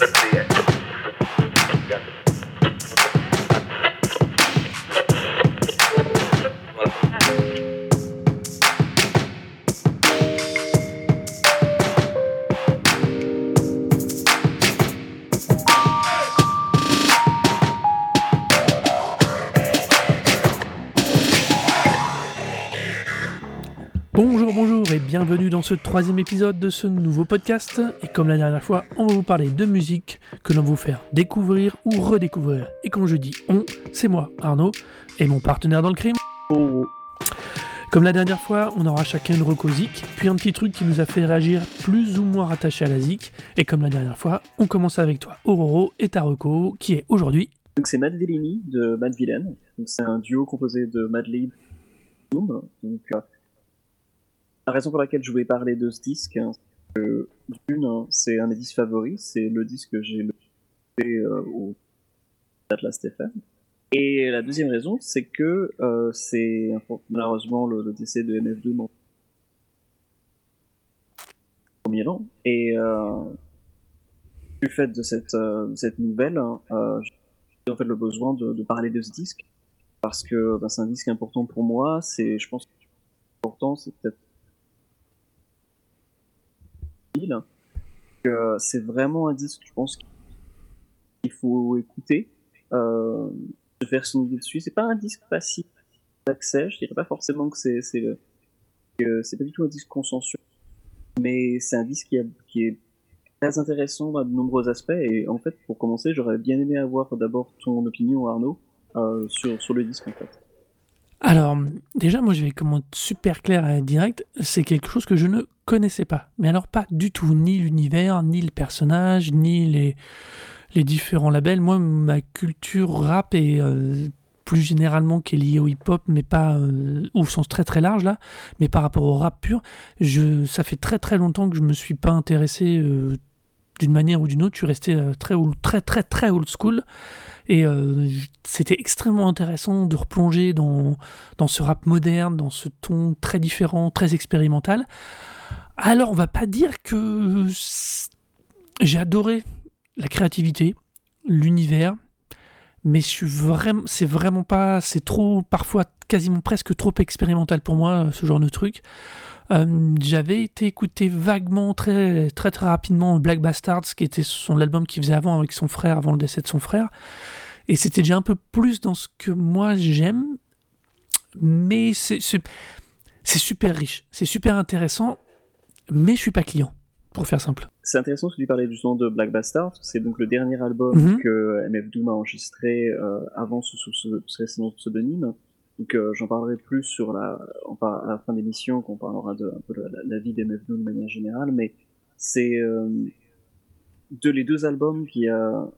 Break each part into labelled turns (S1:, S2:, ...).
S1: Let's see. Bienvenue dans ce troisième épisode de ce nouveau podcast. Et comme la dernière fois, on va vous parler de musique que l'on va vous faire découvrir ou redécouvrir. Et quand je dis on, c'est moi, Arnaud, et mon partenaire dans le crime. Comme la dernière fois, on aura chacun une recosique, puis un petit truc qui nous a fait réagir plus ou moins rattaché à la zik. Et comme la dernière fois, on commence avec toi, Auroro et ta reco, qui est aujourd'hui.
S2: Donc c'est Matt Villini de Matt Villain. Donc c'est un duo composé de et Doom. Donc euh, la raison pour laquelle je voulais parler de ce disque, hein, c'est que, d'une, hein, c'est un des disques favoris, c'est le disque que j'ai le fait euh, au Atlas FM. Et la deuxième raison, c'est que euh, c'est malheureusement le, décès de MF Doom en premier an. Et euh, du fait de cette, euh, nouvelle, hein, euh, j'ai en fait le besoin de, parler de ce disque parce que bah, c'est un disque important pour moi. C'est, je pense, important, c'est peut-être c'est vraiment un disque, je pense, qu'il faut écouter, euh, se faire son idée dessus. C'est pas un disque facile d'accès, je dirais pas forcément que c'est c'est pas du tout un disque consensuel, mais c'est un disque qui est très intéressant à de nombreux aspects. Et en fait, pour commencer, j'aurais bien aimé avoir d'abord ton opinion, Arnaud, euh, sur sur le disque en fait.
S1: Alors, déjà, moi je vais comment super clair et direct, c'est quelque chose que je ne connaissais pas. Mais alors pas du tout, ni l'univers, ni le personnage, ni les, les différents labels. Moi, ma culture rap est euh, plus généralement qui est liée au hip-hop, mais pas euh, au sens très très large là, mais par rapport au rap pur, je, ça fait très très longtemps que je me suis pas intéressé euh, d'une manière ou d'une autre. Je suis resté euh, très, old- très très très old school. Et c'était extrêmement intéressant de replonger dans, dans ce rap moderne, dans ce ton très différent, très expérimental. Alors, on va pas dire que j'ai adoré la créativité, l'univers, mais c'est vraiment pas, c'est trop, parfois quasiment presque trop expérimental pour moi, ce genre de truc. Euh, J'avais été écouter vaguement, très, très très rapidement Black Bastards, qui était son album qu'il faisait avant avec son frère, avant le décès de son frère. Et c'était déjà un peu plus dans ce que moi j'aime, mais c'est super riche, c'est super intéressant, mais je suis pas client, pour faire simple.
S2: C'est intéressant que tu parlais justement de Black Bastard, c'est donc le dernier album
S1: Mhm.
S2: que MF Doom a enregistré euh, avant sous sous pseudonyme. Donc euh, j'en parlerai plus sur la, à la fin de l'émission, qu'on parlera de un peu de la, la vie d'MF Doom de manière générale, mais c'est euh, de les deux albums qu'il y a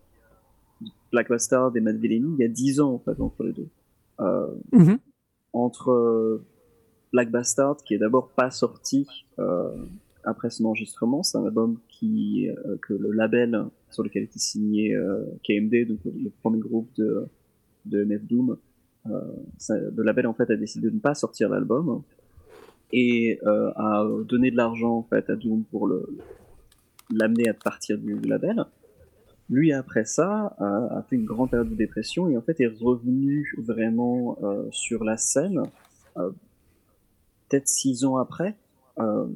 S2: Black Bastard et Mad Villainy, il y a dix ans en fait entre les deux. Euh,
S1: Mhm.
S2: entre euh, Black Bastard, qui est d'abord pas sorti euh, après son enregistrement, c'est un album qui euh, que le label sur lequel était signé euh, KMD, donc le, premier groupe de de Doom, le label en fait a décidé de ne pas sortir l'album et a donné de l'argent en fait à Doom pour l'amener à partir du, label. Lui, après ça, a, a fait une grande période de dépression et en fait est revenu vraiment sur la scène, peut-être six ans après, euh,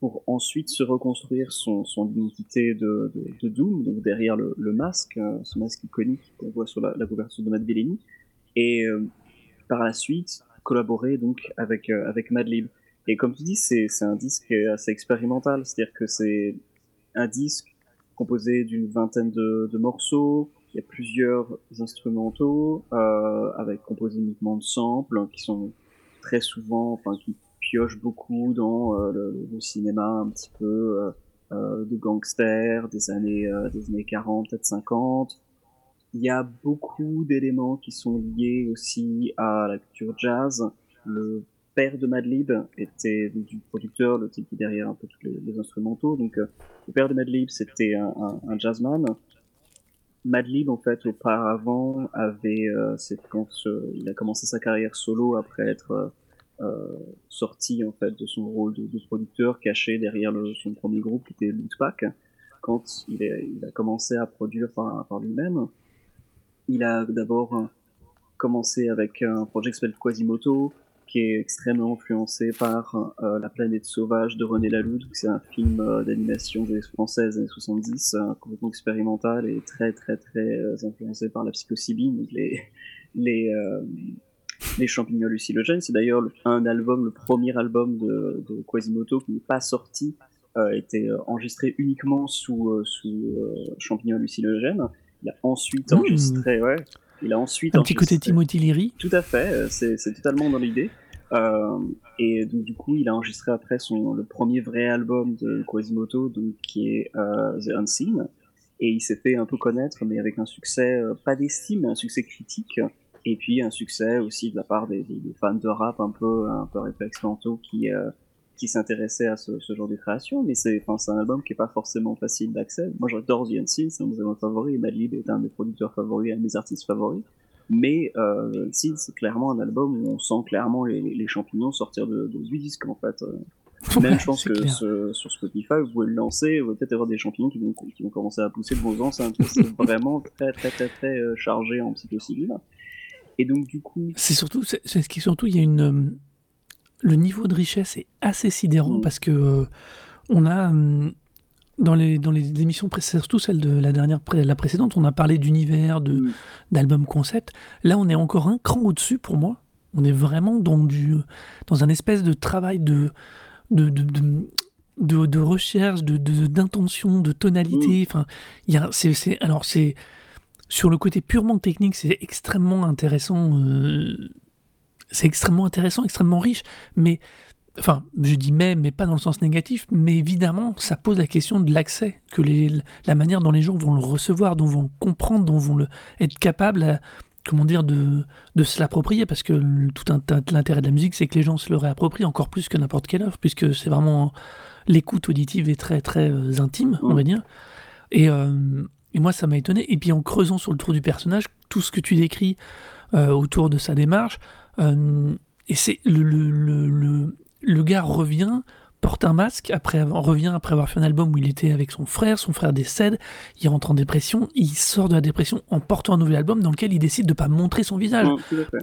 S2: pour ensuite se reconstruire son, son identité de, de, de Doom, donc derrière le, le masque, euh, ce masque iconique qu'on voit sur la, la couverture de Matt Bellini, et euh, par la suite collaborer donc avec euh, avec Madlib. Et comme tu dis, c'est un disque assez expérimental, c'est-à-dire que c'est un disque composé d'une vingtaine de, de morceaux. Il y a plusieurs instrumentaux euh, avec composés uniquement de samples hein, qui sont très souvent, enfin qui piochent beaucoup dans euh, le, cinéma un petit peu euh, euh, de gangsters des années des années 40 peut-être 50. Il y a beaucoup d'éléments qui sont liés aussi à la culture jazz. Le père de Madlib était du producteur, le type qui derrière un peu tous les, instrumentaux. Donc, le père de Madlib, c'était un, un jazzman. Madlib, en fait, auparavant, avait, euh, c'est quand il a commencé sa carrière solo après être euh, euh, sorti en fait de son rôle de, producteur caché derrière son premier groupe qui était Lootpack. quand il, a commencé à produire par, par lui-même. Il a d'abord commencé avec un projet qui s'appelle Quasimoto, qui est extrêmement influencé par euh, La planète sauvage de René Laloux. C'est un film euh, d'animation des françaises des années 70, euh, complètement expérimental et très très très influencé par la psychocybine, les, les, les champignons hallucinogènes. C'est d'ailleurs un album, le premier album de, de Quasimoto qui n'est pas sorti, été enregistré uniquement sous, sous champignons hallucinogènes. Il a ensuite mmh. enregistré, ouais, il a ensuite
S1: un petit côté Timothy Leary.
S2: Tout à fait, c'est totalement dans l'idée. Euh, et donc du coup, il a enregistré après son le premier vrai album de Quasimoto, donc qui est euh, The Unseen, et il s'est fait un peu connaître, mais avec un succès euh, pas d'estime, mais un succès critique, et puis un succès aussi de la part des, fans de rap un peu un peu expérimentaux qui qui s'intéressaient à ce, genre de création, mais c'est un album qui est pas forcément facile d'accès. Moi j'adore The Unseen, c'est un de mes favoris, et Madlib est un des producteurs favoris, un de mes artistes favoris. Mais euh, si, c'est clairement un album où on sent clairement les, champignons sortir de, de, du disque en fait. Euh, même je pense que sur Spotify, vous pouvez le lancer, vous pouvez peut-être avoir des champignons qui vont, qui vont commencer à pousser de vos enceintes. C'est vraiment très très très très euh, chargé en psychocivil. Et donc du coup...
S1: C'est surtout, c'est ce qui surtout, il y a une... Euh, le niveau de richesse est assez sidérant mm. parce que on a dans les, dans les émissions précédentes, surtout celle de la dernière, la précédente, on a parlé d'univers, de, mm. d'albums concept. Là, on est encore un cran au-dessus pour moi. On est vraiment dans, du, dans un espèce de travail de, de, de, de, de recherche, de, d'intention, de, tonalité. Mm. Enfin, y a, c'est, c'est, alors, c'est, sur le côté purement technique, c'est extrêmement intéressant. Euh, c'est extrêmement intéressant, extrêmement riche. Mais enfin, je dis mais, mais pas dans le sens négatif, mais évidemment, ça pose la question de l'accès, que les, la manière dont les gens vont le recevoir, dont vont le comprendre, dont vont le, être capables, comment dire, de, de se l'approprier, parce que tout l'intérêt de la musique, c'est que les gens se le réapproprient encore plus que n'importe quelle œuvre, puisque c'est vraiment l'écoute auditive est très très euh, intime, on va dire. Et, euh, et moi, ça m'a étonné. Et puis en creusant sur le tour du personnage, tout ce que tu décris euh, autour de sa démarche, et c'est le, le, le, le gars revient, porte un masque, après revient après avoir fait un album où il était avec son frère, son frère décède, il rentre en dépression, il sort de la dépression en portant un nouvel album dans lequel il décide de ne pas montrer son visage,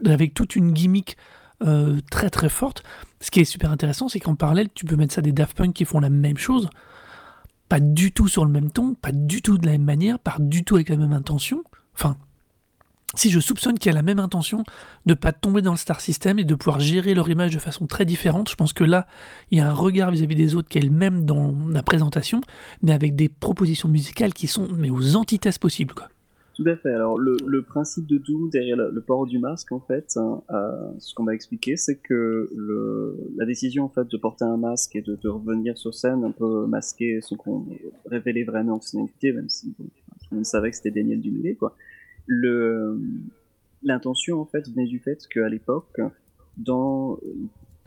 S1: avec toute une gimmick euh, très très forte. Ce qui est super intéressant, c'est qu'en parallèle, tu peux mettre ça des Daft Punk qui font la même chose, pas du tout sur le même ton, pas du tout de la même manière, pas du tout avec la même intention. Enfin, si je soupçonne qu'il y a la même intention de ne pas tomber dans le star system et de pouvoir gérer leur image de façon très différente, je pense que là, il y a un regard vis-à-vis des autres qui est le même dans la présentation, mais avec des propositions musicales qui sont mais aux antithèses possibles.
S2: Tout à fait. Alors, le, principe de Doom derrière le, port du masque, en fait, hein, euh, ce qu'on m'a expliqué, c'est que la décision en fait de porter un masque et de, revenir sur scène un peu masqué, sans qu'on révélait vraiment son identité, même si bon, savait que c'était Daniel Dumoulet, quoi le l'intention en fait venait du fait qu'à l'époque, dans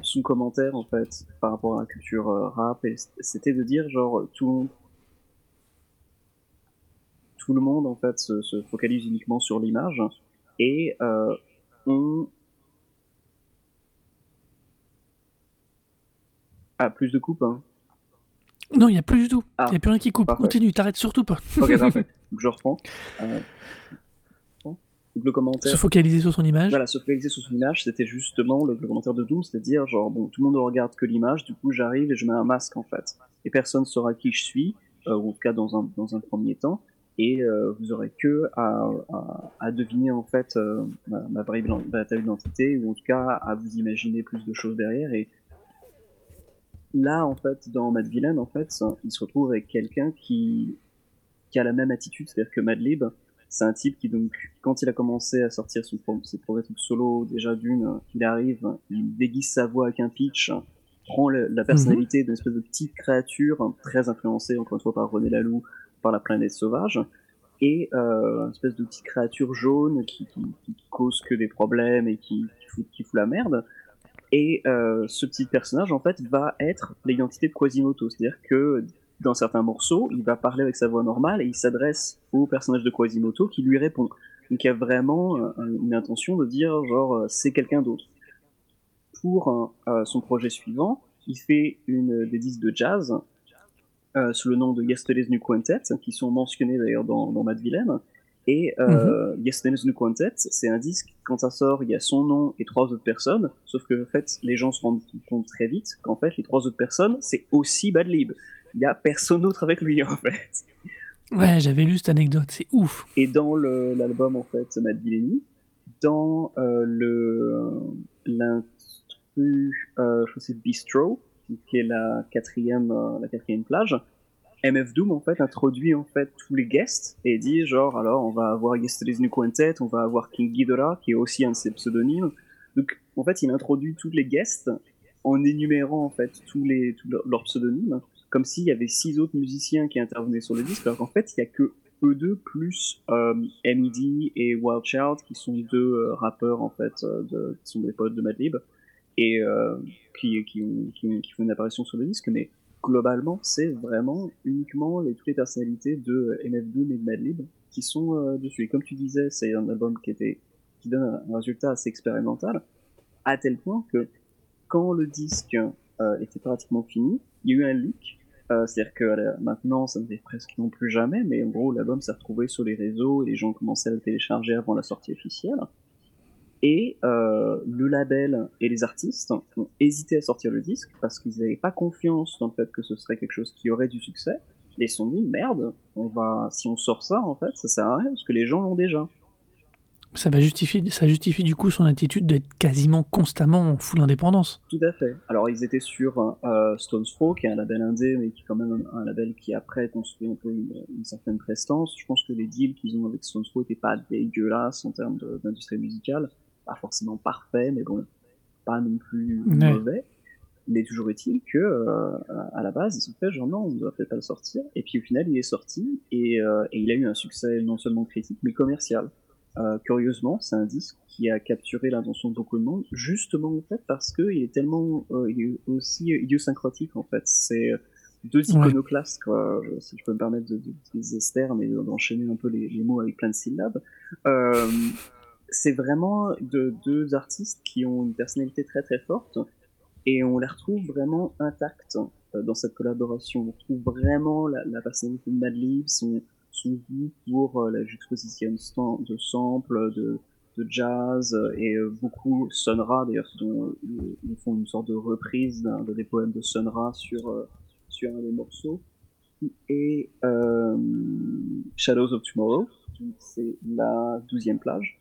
S2: son commentaire en fait par rapport à la culture euh, rap, c'était de dire genre tout tout le monde en fait se, focalise uniquement sur l'image et euh, on ah plus de coupe hein.
S1: Non, il n'y a plus du tout. Il n'y a plus rien qui coupe. Continue, t'arrêtes surtout pas.
S2: ok, parfait. Je reprends. Euh, le commentaire.
S1: Se focaliser sur son image.
S2: Voilà, se focaliser sur son image, c'était justement le, commentaire de Doom, c'est-à-dire genre bon, tout le monde ne regarde que l'image, du coup j'arrive et je mets un masque en fait, et personne saura qui je suis, euh, ou en tout cas dans un dans un premier temps, et euh, vous aurez que à, à, deviner en fait euh, ma, ma vraie identité, ou en tout cas à vous imaginer plus de choses derrière. Et là en fait, dans Mad Villain, en fait, il se retrouve avec quelqu'un qui qui a la même attitude, c'est-à-dire que Madlib, c'est un type qui donc, quand il a commencé à sortir son, ses premiers trucs solo, déjà d'une, il arrive, il déguise sa voix avec un pitch, prend la personnalité d'une espèce de petite créature très influencée encore une fois par René Laloux, par la planète sauvage, et euh, une espèce de petite créature jaune qui, qui, qui, cause que des problèmes et qui, qui, fout, qui fout la merde. Et euh, ce petit personnage en fait va être l'identité de Quasimodo, c'est-à-dire que dans certains morceaux, il va parler avec sa voix normale et il s'adresse au personnage de Quasimodo qui lui répond. Donc il y a vraiment euh, une intention de dire genre euh, c'est quelqu'un d'autre. Pour euh, son projet suivant, il fait une des disques de jazz sous le nom de Yesterday's New Quintet, qui sont mentionnés d'ailleurs dans, dans Mad Villain. Et euh, mm Yesterday's New Quintet, c'est un disque, quand ça sort, il y a son nom et trois autres personnes, sauf que en fait, les gens se rendent compte très vite qu'en fait, les trois autres personnes, c'est aussi Bad Lib. Il y a personne d'autre avec lui, en fait.
S1: Ouais, j'avais lu cette anecdote, c'est ouf.
S2: Et dans l'album, en fait, Mad Villainy, dans euh, le l'instru, euh, je sais, Bistro, qui est la quatrième, euh, la quatrième plage, MF Doom en fait introduit en fait tous les guests et dit genre alors on va avoir Yesterday's New Quintet, on va avoir King Ghidorah qui est aussi un de ses pseudonymes. Donc en fait il introduit tous les guests en énumérant en fait tous les tous leurs pseudonymes comme s'il y avait six autres musiciens qui intervenaient sur le disque alors qu'en fait il y a que eux deux plus euh, MED et Wild Child qui sont deux euh, rappeurs en fait euh, de, qui sont des potes de Madlib et euh, qui, font une apparition sur le disque mais globalement, c'est vraiment uniquement les, toutes les personnalités de MF Doom et de Madlib qui sont dessus. Et comme tu disais, c'est un album qui était qui donne un résultat assez expérimental, à tel point que quand le disque était pratiquement fini, il y a eu un leak. C'est-à-dire que maintenant, ça ne fait presque non plus jamais, mais en gros, l'album s'est retrouvé sur les réseaux et les gens commençaient à le télécharger avant la sortie officielle. Et euh, le label et les artistes ont hésité à sortir le disque parce qu'ils n'avaient pas confiance dans le fait que ce serait quelque chose qui aurait du succès. Et ils se sont dit merde, on va, si on sort ça en fait, ça sert à rien parce que les gens l'ont déjà.
S1: Ça va justifier, ça justifie du coup son attitude d'être quasiment constamment en full indépendance.
S2: Tout à fait. Alors ils étaient sur euh, Stones Throw, qui est un label indé, mais qui est quand même un, un label qui après construit un peu une, une, certaine prestance. Je pense que les deals qu'ils ont avec Stones Throw n'étaient pas dégueulasses en termes d'industrie musicale pas forcément parfait, mais bon, pas non plus ouais. mauvais. Mais toujours est-il que euh, à la base, ils se sont fait genre non, on ne doit peut-être pas le sortir. Et puis au final, il est sorti et, euh, et il a eu un succès non seulement critique mais commercial. Euh, curieusement, c'est un disque qui a capturé l'attention de beaucoup de monde, justement en fait parce que il est tellement, euh, il est aussi idiosyncratique en fait. C'est deux iconoclastes, quoi, si je peux me permettre d'utiliser ce terme et d'enchaîner un peu les, les, mots avec plein de syllabes. Euh, c'est vraiment de, deux artistes qui ont une personnalité très très forte et on les retrouve vraiment intacts dans cette collaboration. On retrouve vraiment la, la personnalité de Madlib, son, son goût pour euh, la juxtaposition de samples, de, de jazz et euh, beaucoup Sun Ra d'ailleurs ils font une sorte de reprise d'un des poèmes de Sun Ra sur euh, sur un des morceaux. Et euh, Shadows of Tomorrow c'est la douzième plage.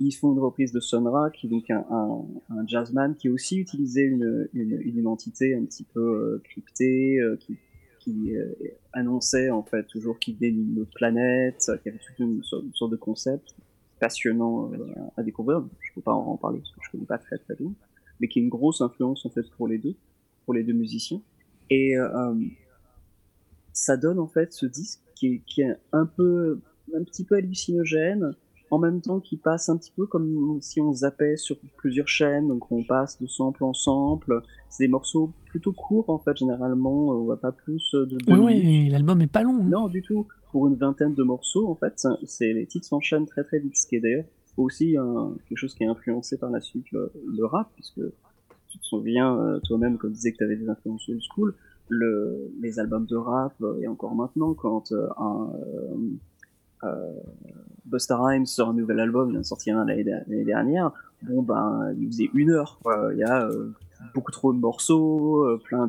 S2: Ils font une reprise de Sonra, qui est donc un, un, jazzman qui a aussi utilisé une, une, identité un petit peu euh, cryptée, euh, qui, qui euh, annonçait en fait toujours qu'il venait d'une autre planète, qui avait toute une, sorte de concept passionnant euh, à découvrir. Je peux pas en, parler parce que je connais pas très très bien, mais qui est une grosse influence en fait pour les deux, pour les deux musiciens. Et euh, ça donne en fait ce disque qui est, qui est un peu, un petit peu hallucinogène en même temps qui passe un petit peu comme si on zappait sur plusieurs chaînes, donc on passe de sample en sample. C'est des morceaux plutôt courts en fait, généralement, on va pas plus de deux
S1: Oui, oui l'album est pas long. Hein.
S2: Non, du tout. Pour une vingtaine de morceaux, en fait, c'est les titres s'enchaînent très très vite, ce qui est d'ailleurs aussi un, quelque chose qui est influencé par la suite le, le rap, puisque tu te souviens euh, toi-même quand tu disais que tu avais des influences old school, le, les albums de rap, euh, et encore maintenant, quand euh, un... Euh, Busta Rhymes sort un nouvel album, il en a sorti un l'année dernière. Bon ben, il faisait une heure. Il y a euh, beaucoup trop de morceaux, euh, plein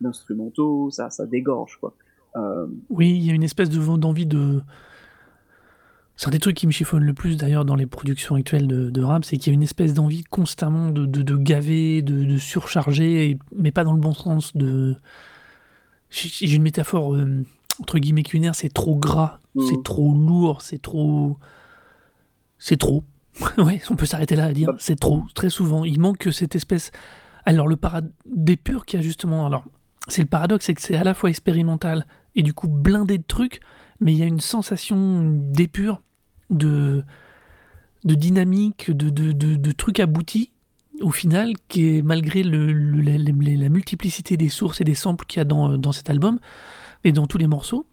S2: d'instrumentaux, ça, ça dégorge quoi.
S1: Euh... Oui, il y a une espèce de d'envie de. C'est un des trucs qui me chiffonne le plus d'ailleurs dans les productions actuelles de, de rap, c'est qu'il y a une espèce d'envie constamment de, de, gaver, de, surcharger, mais pas dans le bon sens. De... J'ai une métaphore euh, entre guillemets culinaire, c'est trop gras, mmh. c'est trop lourd, c'est trop. C'est trop. ouais, on peut s'arrêter là à dire c'est trop, très souvent. Il manque cette espèce. Alors, le parad d'épure qui a justement. Alors, c'est le paradoxe, c'est que c'est à la fois expérimental et du coup blindé de trucs, mais il y a une sensation d'épure, de, de dynamique, de, de, de, de trucs aboutis au final, qui est malgré le, le, la, la, multiplicité des sources et des samples qu'il y a dans, dans cet album, et dans tous les morceaux,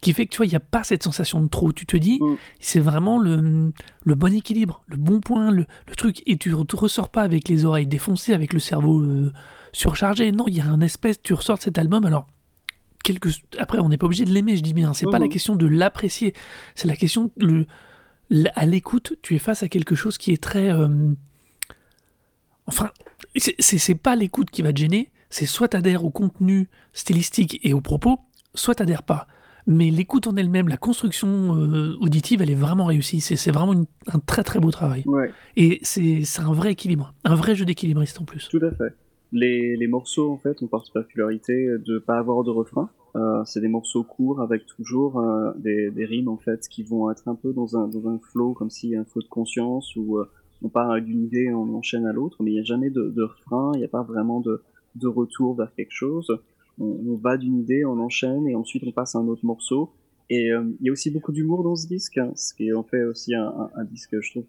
S1: qui fait que tu vois, il n'y a pas cette sensation de trop. Tu te dis, mm. c'est vraiment le, le, bon équilibre, le bon point, le, le, truc, et tu ne ressors pas avec les oreilles défoncées, avec le cerveau euh, surchargé. Non, il y a un espèce, tu ressors de cet album, alors après, on n'est pas obligé de l'aimer, je dis bien. C'est pas la question de l'apprécier. C'est la question le, à l'écoute, tu es face à quelque chose qui est très. Euh, enfin, c'est pas l'écoute qui va te gêner. C'est soit t'adhères au contenu stylistique et aux propos, soit t'adhères pas. Mais l'écoute en elle-même, la construction euh, auditive, elle est vraiment réussie. C'est vraiment un très très beau travail. Et c'est un vrai équilibre, un vrai jeu d'équilibriste en plus.
S2: Tout à fait. Les, les, morceaux, en fait, ont par particularité de pas avoir de refrain. Euh, c'est des morceaux courts avec toujours euh, des, des, rimes, en fait, qui vont être un peu dans un, dans un flow, comme s'il y a un flow de conscience, où euh, on part d'une idée, on enchaîne à l'autre, mais il n'y a jamais de, de refrain, il n'y a pas vraiment de, de retour vers quelque chose. On, on va d'une idée, on enchaîne, et ensuite on passe à un autre morceau. Et euh, il y a aussi beaucoup d'humour dans ce disque, hein, ce qui en fait aussi un, un, un disque, je trouve,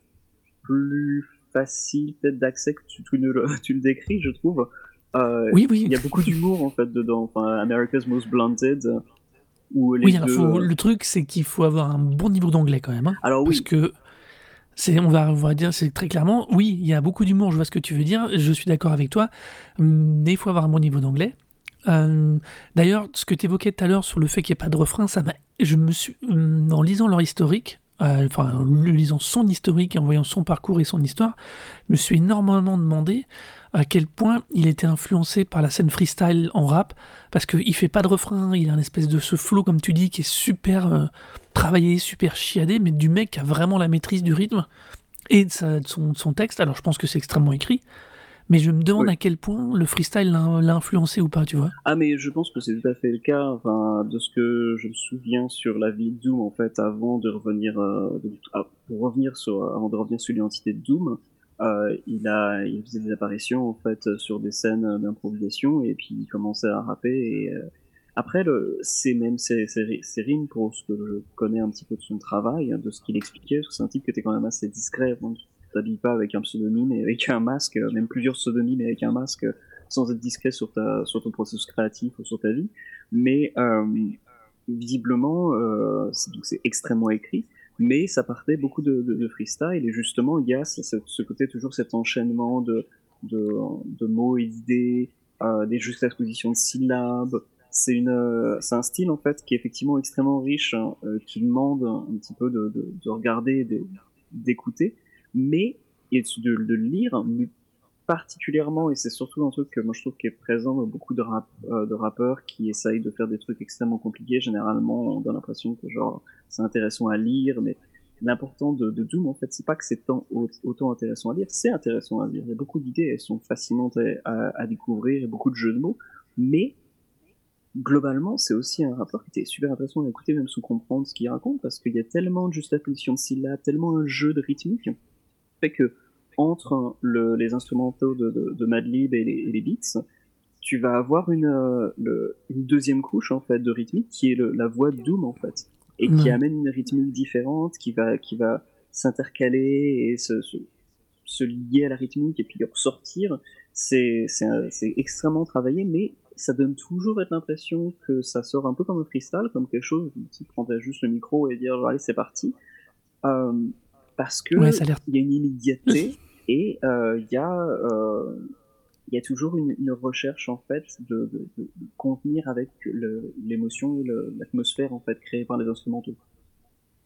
S2: plus facile peut-être d'accès que tu, tu, le, tu, le, décris, je trouve. Euh,
S1: oui, oui.
S2: Il y a beaucoup d'humour en fait dedans. Enfin, America's Most Blunted.
S1: Où les oui, deux... faut, le truc c'est qu'il faut avoir un bon niveau d'anglais quand même. Hein,
S2: alors
S1: parce
S2: oui.
S1: que c'est, on va, on va dire, c'est très clairement, oui, il y a beaucoup d'humour, je vois ce que tu veux dire, je suis d'accord avec toi, mais il faut avoir un bon niveau d'anglais. Euh, D'ailleurs, ce que tu évoquais tout à l'heure sur le fait qu'il n'y ait pas de refrain, ça je me suis, en lisant leur historique, euh, enfin, en lisant son historique et en voyant son parcours et son histoire, je me suis énormément demandé à quel point il était influencé par la scène freestyle en rap, parce qu'il fait pas de refrain, il a une espèce de ce flow, comme tu dis, qui est super euh, travaillé, super chiadé, mais du mec qui a vraiment la maîtrise du rythme et de son, texte. Alors je pense que c'est extrêmement écrit, mais je me demande
S2: oui.
S1: à quel point le freestyle l'a influencé ou pas, tu vois.
S2: Ah, mais je pense que c'est tout à fait le cas, enfin, de ce que je me souviens sur la vie de Doom, en fait, avant de revenir, euh, de, ah, pour revenir sur, avant de revenir sur l'identité de Doom. Euh, il a, il faisait des apparitions en fait sur des scènes d'improvisation et puis il commençait à rapper et euh, après le, c'est même ses, rimes pour ce que je connais un petit peu de son travail, de ce qu'il expliquait, parce que c'est un type qui était quand même assez discret, donc tu t'habilles pas avec un pseudonyme et avec un masque, même plusieurs pseudonymes et avec un masque sans être discret sur ta, sur ton processus créatif ou sur ta vie, mais euh, visiblement euh, c'est extrêmement écrit mais ça partait beaucoup de, freestyle et justement il y a ce, côté toujours cet enchaînement de, de, de mots et d'idées, euh, des juxtapositions de syllabes. C'est une, euh, un style en fait qui est effectivement extrêmement riche, hein, euh, qui demande un, petit peu de, de, de regarder, d'écouter, mais et de, de lire, particulièrement et c'est surtout un truc que moi je trouve qui est présent dans beaucoup de, rap, euh, de rappeurs qui essayent de faire des trucs extrêmement compliqués. Généralement, on a l'impression que genre c'est intéressant à lire, mais l'important de, de, Doom, en fait, c'est pas que c'est autant intéressant à lire, c'est intéressant à lire. Il y a beaucoup d'idées, elles sont fascinantes à, à, découvrir, beaucoup de jeux de mots, mais globalement, c'est aussi un rapport qui était super intéressant à écouter, même sous comprendre ce qu'il raconte, parce qu'il y a tellement de juxtaposition de syllabes, tellement un jeu de rythmique, fait que entre le, les instrumentaux de, de, de Madlib et les, et les beats, tu vas avoir une, le, une deuxième couche en fait de rythmique qui est le, la voix de Doom en fait et qui amène une rythmique différente, qui va, qui va s'intercaler et se, se, se, lier à la rythmique et puis ressortir. C'est, extrêmement travaillé, mais ça donne toujours l'impression que ça sort un peu comme un freestyle, comme quelque chose qui prend juste le micro et dire allez c'est parti. Euh, parce que
S1: ouais,
S2: il y a une immédiateté et il euh, y a euh, il y a toujours une, une, recherche en fait de, de, contenir avec l'émotion et l'atmosphère en fait créée par les instrumentaux.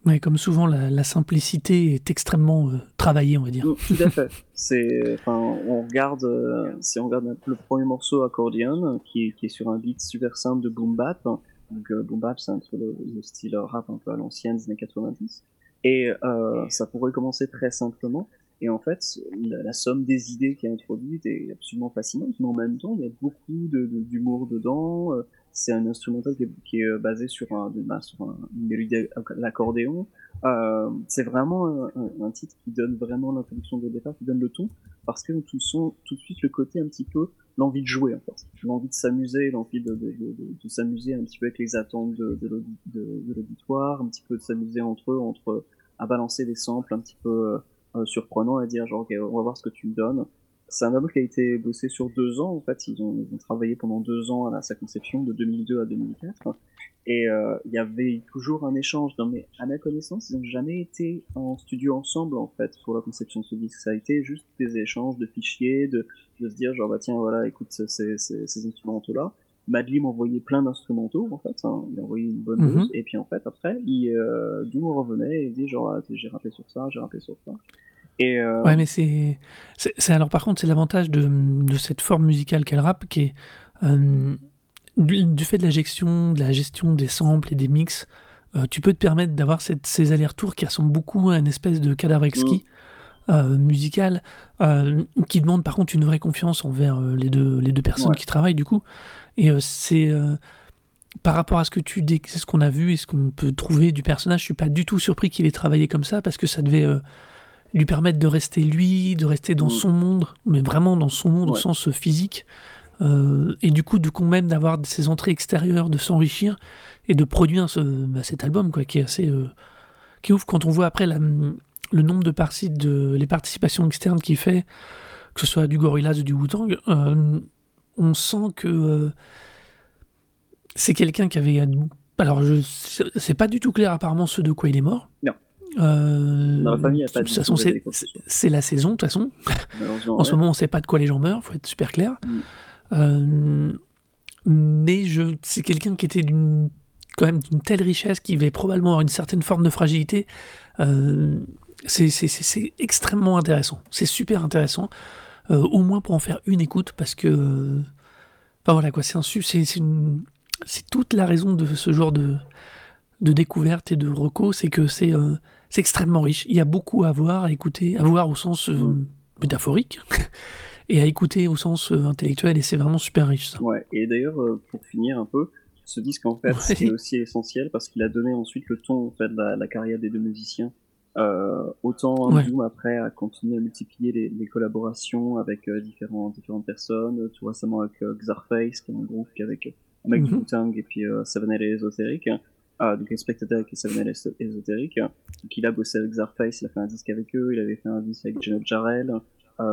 S1: Ouais, comme souvent, la, la simplicité est extrêmement euh, travaillée, on va dire.
S2: Tout à fait. C'est, enfin, on regarde, euh, si on regarde le premier morceau Accordion, qui, qui est sur un beat super simple de boom bap. Donc, euh, boom bap, c'est un peu le, le, style rap un peu à l'ancienne des années 90. Et euh, ça pourrait commencer très simplement. Et en fait, la, somme des idées qui est introduite est absolument fascinante, mais en même temps, il y a beaucoup d'humour de, de, dedans. C'est un instrumental qui est, basé sur, un, sur un, l'accordéon. Euh, c'est vraiment un, titre qui donne vraiment l'introduction de départ, qui donne le ton, parce que tout, son, tout de suite le côté un petit peu l'envie de jouer, en fait. L'envie de s'amuser, l'envie de, de, de, de s'amuser un petit peu avec les attentes de, l'auditoire, un petit peu de s'amuser entre eux, entre à balancer des samples un petit peu euh, surprenants, à dire genre, ok, on va voir ce que tu me donnes. c'est un album qui a été bossé sur deux ans. En fait, ils ont, ils ont travaillé pendant deux ans à sa conception, de 2002 à 2004. Et euh, il y avait toujours un échange. Non, mais à ma connaissance, ils n'ont jamais été en studio ensemble, en fait, pour la conception de ce disque. Ça a été juste des échanges de fichiers, de, de se dire, genre, bah tiens, voilà, écoute ces, ces, ces instrumentaux-là. Madly m'envoyait plein d'instrumentaux, en fait. Hein. Il envoyait une bonne dose. Et puis, en fait, après, il, euh, revenait et il dit, genre, ah, j'ai rappelé sur ça, j'ai rappelé sur ça.
S1: Et euh... Ouais, mais c'est, c'est, alors par contre, c'est l'avantage de, de, cette forme musicale qu'elle rappe, qui est euh, du, fait de la gestion, de la gestion des samples et des mix. Euh, tu peux te permettre d'avoir ces allers-retours qui ressemblent beaucoup à une espèce de cadavre exquis mm. euh, musical, euh, qui demande par contre une vraie confiance envers les deux, les deux personnes ouais. qui travaillent du coup. Et c'est par rapport à ce que tu dis, c'est ce qu'on a vu et ce qu'on peut trouver du personnage, je suis pas du tout surpris qu'il ait travaillé comme ça parce que ça devait lui permettre de rester lui, de rester dans mmh. son monde, mais vraiment dans son monde ouais. au sens physique. Euh, et du coup, du coup même d'avoir ces entrées extérieures, de s'enrichir et de produire ce, bah, cet album, quoi, qui est assez, euh, qui ouf quand on voit après la, le nombre de parties, de les participations externes qu'il fait, que ce soit du Gorillaz ou du Wu-Tang, euh, on sent que c'est quelqu'un qui avait alors, c'est pas du tout clair apparemment ce de quoi il est mort.
S2: Non.
S1: Euh, Dans la famille, il a pas de toute façon, c'est la saison, de toute façon. en ce moment, on sait pas de quoi les gens meurent, faut être super clair. Mm. Euh, mais c'est quelqu'un qui était d'une quand même d'une telle richesse qui avait probablement avoir une certaine forme de fragilité. Euh, c'est extrêmement intéressant. C'est super intéressant. Euh, au moins pour en faire une écoute parce que. Enfin voilà quoi, c'est c'est toute la raison de ce genre de, de découverte et de reco, c'est que c'est euh, extrêmement riche. Il y a beaucoup à voir, à écouter, à voir au sens métaphorique et à écouter au sens euh, intellectuel, et c'est vraiment super riche ça.
S2: Ouais, et d'ailleurs, euh, pour finir un peu, ce disque en fait, ouais. c'est aussi essentiel parce qu'il a donné ensuite le ton en fait, de la, la carrière des deux musiciens. Euh, autant ouais. Doom après a continué à multiplier les, les collaborations avec euh, différents, différentes personnes, tout récemment avec euh, Xarface, qui est un groupe avec un mec mm -hmm. du Tang et puis Seven L Ésotérique, ah, donc Spectator et Seven L Ésotérique. Donc il a bossé avec Xarface, il a fait un disque avec eux, il avait fait un disque avec Geno Jarrell,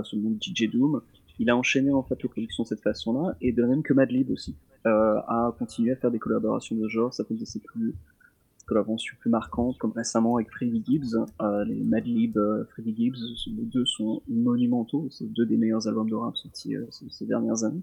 S2: sous le nom de DJ Doom. Il a enchaîné en fait les productions de cette façon-là, et de même que Madlib aussi, euh, a continué à faire des collaborations de genre, ça peut être ses plus collaborations plus marquantes, comme récemment avec Freddie Gibbs, euh, les Madlib, euh, Freddie Gibbs, les deux sont monumentaux, c'est deux des meilleurs albums de rap sortis ces, dernières années.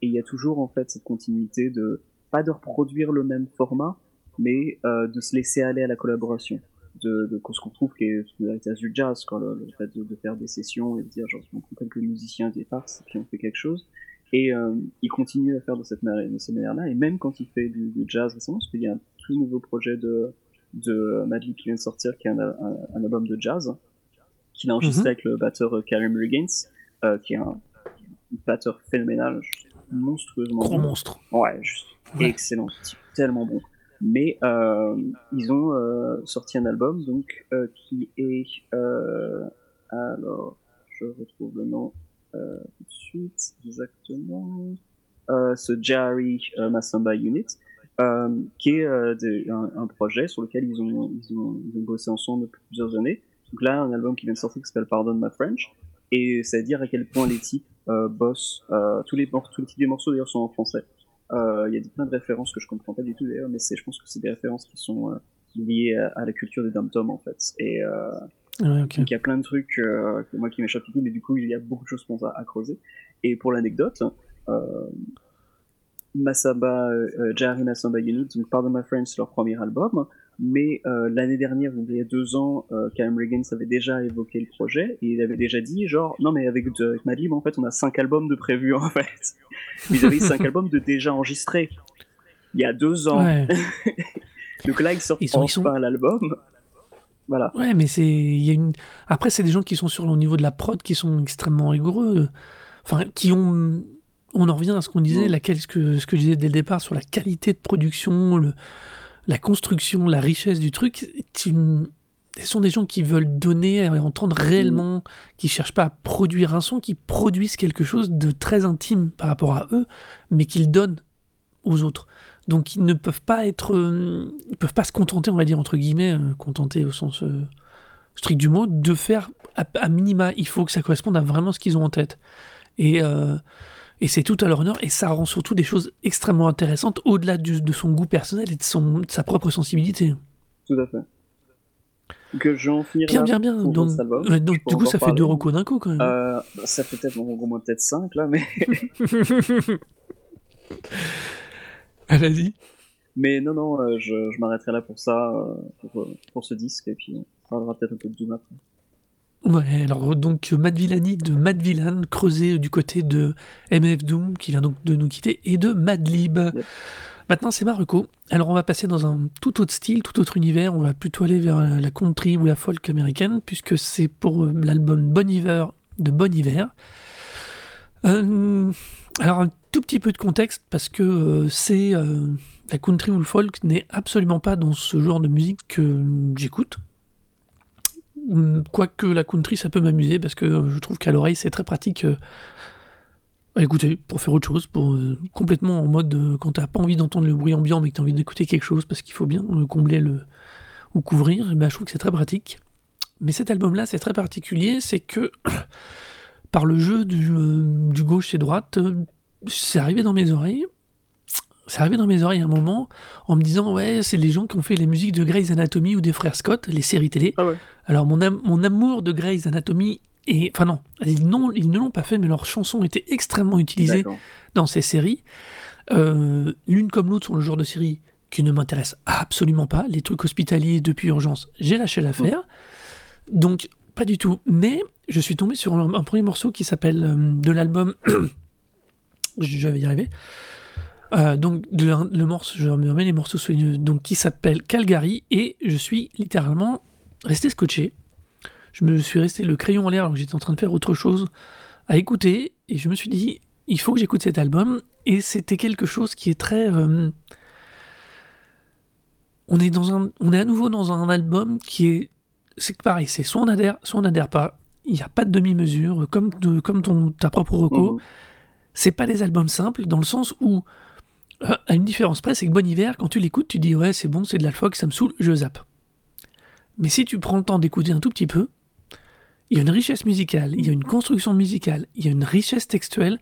S2: Et il y a toujours en fait cette continuité de pas de reproduire le même format, mais euh, de se laisser aller à la collaboration de, de ce qu'on trouve qui est l'héritage du jazz, quoi, le, le fait de, de, faire des sessions et de dire genre on prend quelques musiciens passent et puis on fait quelque chose. Et euh, il continue à faire de cette manière, de cette manière-là. Et même quand il fait du, du jazz récemment, parce qu'il y a un tout nouveau projet de de Madlib qui vient de sortir, qui est un, un, un album de jazz qu'il a enregistré mm -hmm. avec le batteur Karim Riggins, euh, qui est un, un batteur phénoménal, monstrueusement
S1: Gros bon. monstre.
S2: Ouais, juste ouais. excellent, tellement bon mais euh, ils ont euh, sorti un album donc euh, qui est euh, alors je retrouve le nom euh, tout de suite exactement. Euh, ce Jerry Masamba Unit qui est de, un, projet sur lequel ils ont, ils ont ils ont bossé ensemble depuis plusieurs années. Donc là un album qui vient de sortir qui s'appelle Pardon My French et c'est à dire à quel point les types bossent tous les tous les types des morceaux d'ailleurs sont en français. euh, il y a plein de références que je comprends pas du tout d'ailleurs, mais c'est, je pense que c'est des références qui sont euh, liées à, à, la culture des dom tom en fait. Et euh,
S1: okay.
S2: donc il y a plein de trucs euh, que moi qui m'échappent tout, mais du coup il y a beaucoup de choses pour à, à creuser. Et pour l'anecdote, euh, Masaba, euh, Jerry Masaba Unit, donc Pardon My Friends, leur premier album mais euh, l'année dernière, il y a deux ans, euh, Cam Riggins avait déjà évoqué le projet et il avait déjà dit genre non mais avec, avec Madlib en fait on a cinq albums de prévus en fait. Ils avaient cinq albums de déjà enregistrés il y a deux ans. Ouais. Donc là ils sortent ils sont, l'album. Voilà.
S1: Ouais mais c'est une après c'est des gens qui sont sur le niveau de la prod qui sont extrêmement rigoureux, enfin qui ont on en revient à ce qu'on disait, mmh. la, ce, que, ce que je disais dès le départ sur la qualité de production, le, la construction, la richesse du truc, ce sont des gens qui veulent donner et entendre réellement, qui cherchent pas à produire un son, qui produisent quelque chose de très intime par rapport à eux, mais qu'ils donnent aux autres. Donc ils ne peuvent pas être, euh, ils peuvent pas se contenter, on va dire entre guillemets, euh, contenter au sens euh, strict du mot, de faire à, minima, il faut que ça corresponde à vraiment ce qu'ils ont en tête. Et, et c'est tout à leur honneur, et ça rend surtout des choses extrêmement intéressantes au-delà de son goût personnel et de, son, sa propre sensibilité.
S2: Tout à fait. Que j'en finirai
S1: bien, bien, bien. Donc, donc du coup, ça fait deux recos d'un coup quand même.
S2: Euh, ça fait peut-être au moins peut-être cinq là, mais.
S1: Ah, vas-y.
S2: Mais non, non, euh, je, je m'arrêterai là pour ça, euh, pour, pour, ce disque, et puis on parlera peut-être un peu de Doom après.
S1: Ouais, alors donc Matt Villani de Matt Villan, creusé du côté de MF Doom, qui vient donc de nous quitter, et de Madlib. Maintenant, c'est Marocco. Alors, on va passer dans un tout autre style, tout autre univers. On va plutôt aller vers la country ou la folk américaine, puisque c'est pour euh, l'album Bon Hiver de Bon Hiver. Euh, alors, un tout petit peu de contexte, parce que euh, c'est la country ou le folk n'est absolument pas dans ce genre de musique que j'écoute. Quoique la country, ça peut m'amuser, parce que je trouve qu'à l'oreille, c'est très pratique écoutez, pour faire autre chose, pour euh, complètement en mode euh, quand t'as pas envie d'entendre le bruit ambiant mais que t'as envie d'écouter quelque chose parce qu'il faut bien le combler le ou couvrir, ben, je trouve que c'est très pratique. Mais cet album-là, c'est très particulier, c'est que par le jeu euh, du gauche et droite, c'est arrivé dans mes oreilles. C'est arrivé dans mes oreilles à un moment en me disant ouais c'est les gens qui ont fait les musiques de Grey's Anatomy ou des frères Scott, les séries télé.
S2: Ah ouais.
S1: Alors mon, mon amour de Grey's Anatomy et enfin non, ils, ne l'ont pas fait, mais leurs chansons étaient extrêmement utilisées dans ces séries. Euh, l'une comme l'autre sont le genre de série qui ne m'intéresse absolument pas. Les trucs hospitaliers depuis urgence, j'ai lâché l'affaire. Donc, pas du tout. Mais je suis tombé sur un, premier morceau qui s'appelle euh, de l'album. je vais y arriver. Euh, donc, le morceau, je me remets les morceaux donc qui s'appelle Calgary et je suis littéralement resté scotché. Je me suis resté le crayon en l'air alors que j'étais en train de faire autre chose à écouter et je me suis dit il faut que j'écoute cet album et c'était quelque chose qui est très euh, on est dans un on est à nouveau dans un album qui est c'est pareil c'est soit on adhère soit on n'adhère pas. Il n'y a pas de demi-mesure comme de, comme ton ta propre reco. Mmh. c'est pas des albums simples dans le sens où à une différence près c'est que Bon Hiver quand tu l'écoutes tu dis ouais c'est bon c'est de l'alpha ça me saoule je zappe mais si tu prends le temps d'écouter un tout petit peu il y a une richesse musicale, il y a une construction musicale, il y a une richesse textuelle,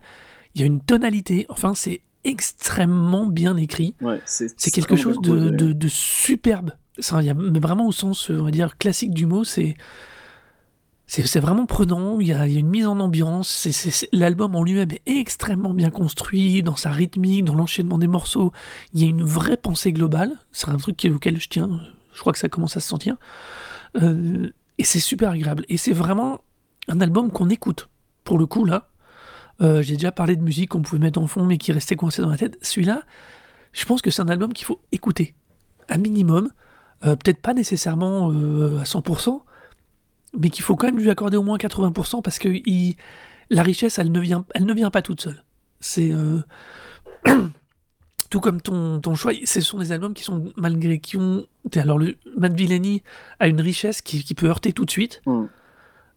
S1: il y a une tonalité. Enfin, c'est extrêmement bien écrit. c'est quelque chose de, superbe. Ça, il y a, vraiment au sens, on va dire, classique du mot, c'est. C'est vraiment prenant, il y, a, une mise en ambiance, l'album en lui-même est extrêmement bien construit, dans sa rythmique, dans l'enchaînement des morceaux, il y a une vraie pensée globale, c'est un truc auquel je tiens, je crois que ça commence à se sentir. Euh, et c'est super agréable. Et c'est vraiment un album qu'on écoute. Pour le coup, là, euh, j'ai déjà parlé de musique qu'on pouvait mettre en fond, mais qui restait coincé dans la tête. Celui-là, je pense que c'est un album qu'il faut écouter. Un minimum. Euh, peut-être pas nécessairement à 100%, mais qu'il faut quand même lui accorder au moins 80% parce que la richesse, elle ne, vient, elle ne vient pas toute seule. C'est. tout comme ton, ton choix, ce sont des albums qui sont malgré qui ont. Alors, le Matt Villani a une richesse qui, qui peut heurter tout de suite. Mm.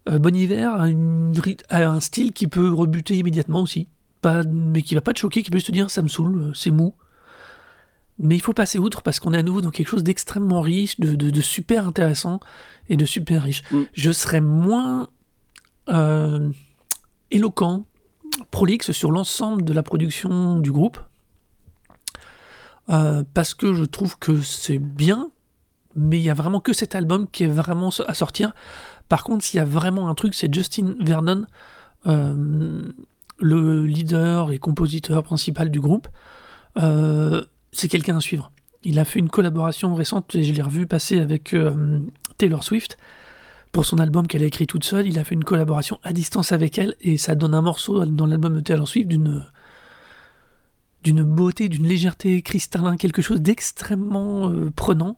S1: Euh, bon Hiver a, une, a, un style qui peut rebuter immédiatement aussi. Pas, mais qui va pas te choquer, qui peut juste te dire ça me saoule, euh, c'est mou. Mais il faut passer outre parce qu'on est à nouveau dans quelque chose d'extrêmement riche, de, de, super intéressant et de super riche. Mm. Je serais moins euh, éloquent, prolixe sur l'ensemble de la production du groupe euh, parce que je trouve que c'est bien, mais il y a vraiment que cet album qui est vraiment à sortir. Par contre, s'il y a vraiment un truc, c'est Justin Vernon, euh, le leader et compositeur principal du groupe. Euh, c'est quelqu'un à suivre. Il a fait une collaboration récente, et je l'ai revu passer avec Taylor Swift pour son album qu'elle a écrit toute seule. Il a fait une collaboration à distance avec elle et ça donne un morceau dans l'album de Taylor Swift d'une d'une beauté, d'une légèreté cristallin, quelque chose d'extrêmement euh, prenant.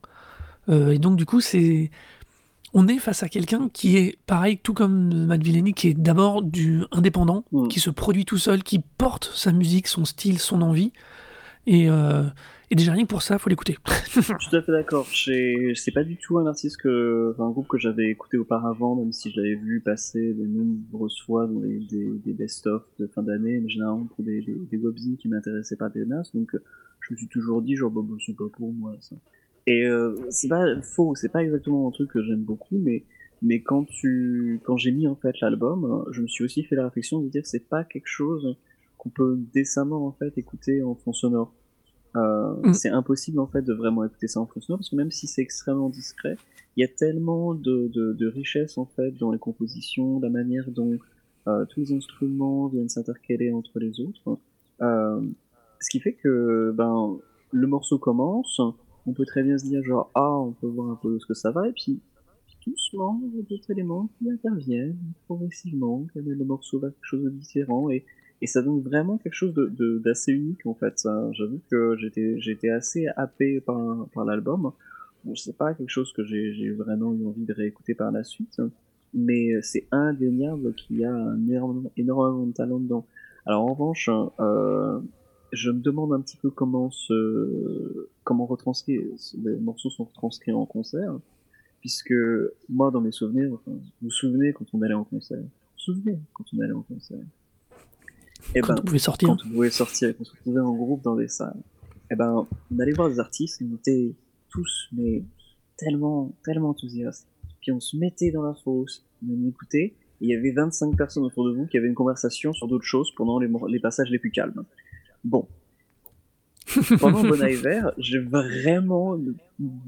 S1: Euh, et donc du coup, c'est on est face à quelqu'un qui est pareil, tout comme Matt Villani, qui est d'abord du indépendant, mm. qui se produit tout seul, qui porte sa musique, son style, son envie. Et, euh, et déjà rien que pour ça, faut l'écouter.
S2: je suis tout à fait d'accord. C'est pas du tout un artiste que, un groupe que j'avais écouté auparavant, même si je l'avais vu passer de nombreuses fois dans des, des best-of de fin d'année, mais généralement pour des, des, des qui m'intéressaient pas des nas. Donc, je me suis toujours dit, genre, bon, c'est pas pour moi, ça. Et euh, c'est pas faux, c'est pas exactement un truc que j'aime beaucoup, mais Mais quand tu, quand j'ai mis en fait l'album, je me suis aussi fait la réflexion de dire que c'est pas quelque chose qu'on peut décemment en fait écouter en fond sonore. Euh, mm. C'est impossible en fait de vraiment écouter ça en fond sonore parce que même si c'est extrêmement discret, il y a tellement de, de, de, richesse en fait dans les compositions, la manière dont euh, tous les instruments viennent s'intercaler entre les autres. Euh, ce qui fait que ben le morceau commence, on peut très bien se dire genre ah on peut voir un peu ce que ça va et puis doucement, il y a d'autres éléments qui interviennent progressivement, le morceau va quelque chose de différent et, et ça donne vraiment quelque chose de, d'assez unique en fait. J'avoue que j'étais, j'étais assez happé par, par l'album. Bon, c'est pas quelque chose que j'ai, vraiment eu envie de réécouter par la suite, mais c'est indéniable qu'il y a un énorme, énormément de talent dedans. Alors en revanche, euh, je me demande un petit peu comment ce, comment retranscrire, les morceaux sont retranscrits en concert puisque moi, dans mes souvenirs, vous vous souvenez quand on allait en concert? Vous vous souvenez quand on allait en concert?
S1: Et eh quand ben, on pouvait sortir.
S2: Quand on pouvait sortir, quand on se retrouvait en groupe dans des salles. Et eh ben, on allait voir des artistes, on était tous, mais tellement, tellement enthousiastes. Puis on se mettait dans la fosse, on écoutait, et il y avait 25 personnes autour de vous qui avaient une conversation sur d'autres choses pendant les, les passages les plus calmes. Bon, pendant Bon Hiver, j'ai vraiment,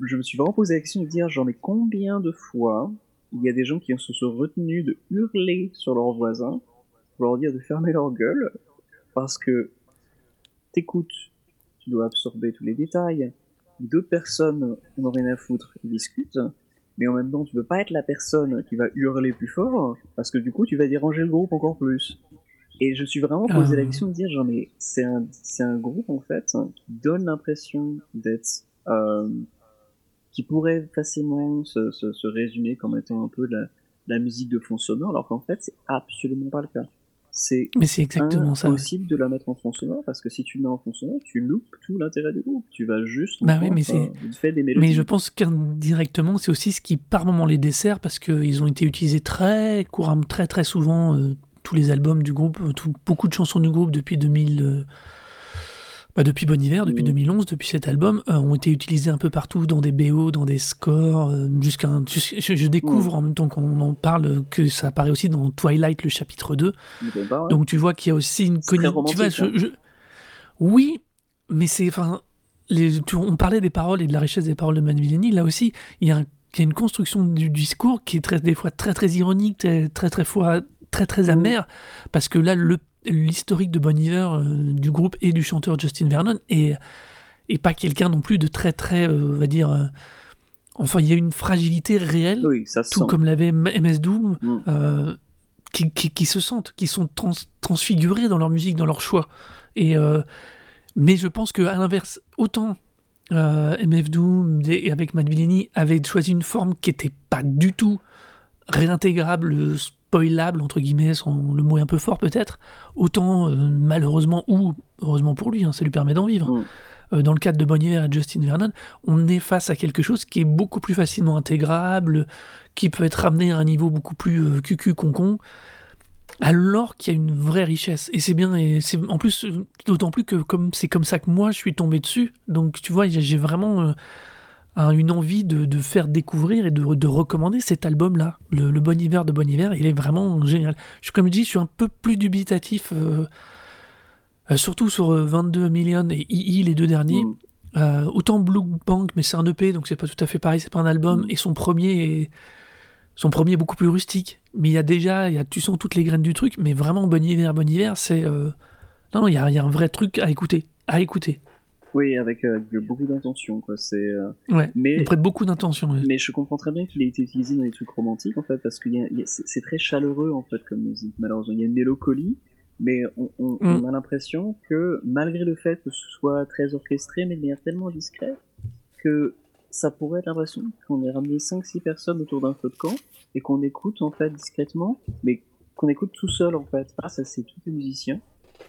S2: je me suis vraiment posé la question de dire, j'en ai combien de fois il y a des gens qui se sont retenus de hurler sur leurs voisins pour leur dire de fermer leur gueule parce que t'écoutes, tu dois absorber tous les détails. Deux personnes n'ont rien à foutre, ils discutent, mais en même temps, tu veux pas être la personne qui va hurler plus fort parce que du coup, tu vas déranger le groupe encore plus. Et je suis vraiment posé la ah. question de dire, genre, mais c'est un, c'est un groupe, en fait, qui donne l'impression d'être, euh, qui pourrait facilement se, se, se, résumer comme étant un peu la, la musique de fond sonore, alors qu'en fait, c'est absolument pas le cas. C'est impossible de la mettre en fond sonore parce que si tu le mets en fond sonore, tu loupes tout l'intérêt du groupe. Tu vas juste
S1: bah oui, mais c'est des mélodies. Mais je pense qu'indirectement, c'est aussi ce qui par moment les dessert parce qu'ils ont été utilisés très couramment, très très souvent euh, tous les albums du groupe, beaucoup de chansons du groupe depuis 2000. Euh, bah depuis Bon Hiver, depuis 2011, mm. depuis cet album, euh, ont été utilisés un peu partout dans des BO, dans des scores. Euh, jusqu'à je, découvre mm. en même temps qu'on en parle que ça apparaît aussi dans Twilight, le chapitre 2. Donc tu vois qu'il y a aussi une
S2: connexion. Hein.
S1: Oui, mais c'est. Enfin, les, on parlait des paroles et de la richesse des paroles de Manvilleni. Là aussi, il y, a une construction du discours qui est très, des fois très très ironique, très très, très très très amer, parce que là, l'historique de Bon Iver euh, du groupe et du chanteur Justin Vernon est, est pas quelqu'un non plus de très très, euh, on va dire, euh, enfin il y a une fragilité réelle, tout comme l'avait MS Doom, mm. qui, qui, se sentent, qui sont transfigurés dans leur musique, dans leur choix. Et, mais je pense qu'à l'inverse, autant MF Doom et avec Matt Villani avaient choisi une forme qui n'était pas du tout réintégrable spoilable, entre guillemets, le mot est un peu fort peut-être, autant euh, malheureusement, ou heureusement pour lui, hein, ça lui permet d'en vivre. Mm. Euh, dans le cadre de Bonnier et Justin Vernon, on est face à quelque chose qui est beaucoup plus facilement intégrable, qui peut être ramené à un niveau beaucoup plus euh, cucu concon, alors qu'il y a une vraie richesse. Et c'est bien, et c'est en plus, d'autant plus que comme c'est comme ça que moi je suis tombé dessus, donc tu vois, j'ai vraiment une envie de, faire découvrir et de, recommander cet album-là. Le, Bon Hiver de Bon Hiver, il est vraiment génial. Je, comme je dis, je suis un peu plus dubitatif, euh, euh, surtout sur 22 euh, Million et II, les deux derniers. Mm. autant Blue Bank, mais c'est un EP, donc c'est pas tout à fait pareil, c'est pas un album. Mm. Et son premier est, son premier beaucoup plus rustique. Mais il y a déjà, y a, tu sens toutes les graines du truc, mais vraiment Bon Hiver, Bon Hiver, c'est... non, non, il y a, y a un vrai truc à écouter. À écouter.
S2: Oui, avec, euh, beaucoup d'intention, quoi. C'est. Euh,
S1: ouais. Mais prête beaucoup d'intention.
S2: Mais je comprends très bien qu'il ait été utilisé dans les trucs romantiques, en fait, parce que c'est très chaleureux, en fait, comme musique. Malheureusement, il y a une mélancolie, mais on, on, mm. a l'impression que malgré le fait que ce soit très orchestré, mais de manière tellement discrète, que ça pourrait être l'impression qu'on ait ramené 5-6 personnes autour d'un feu de camp et qu'on écoute en fait discrètement, mais qu'on écoute tout seul en fait. Ah, ça c'est tous les musiciens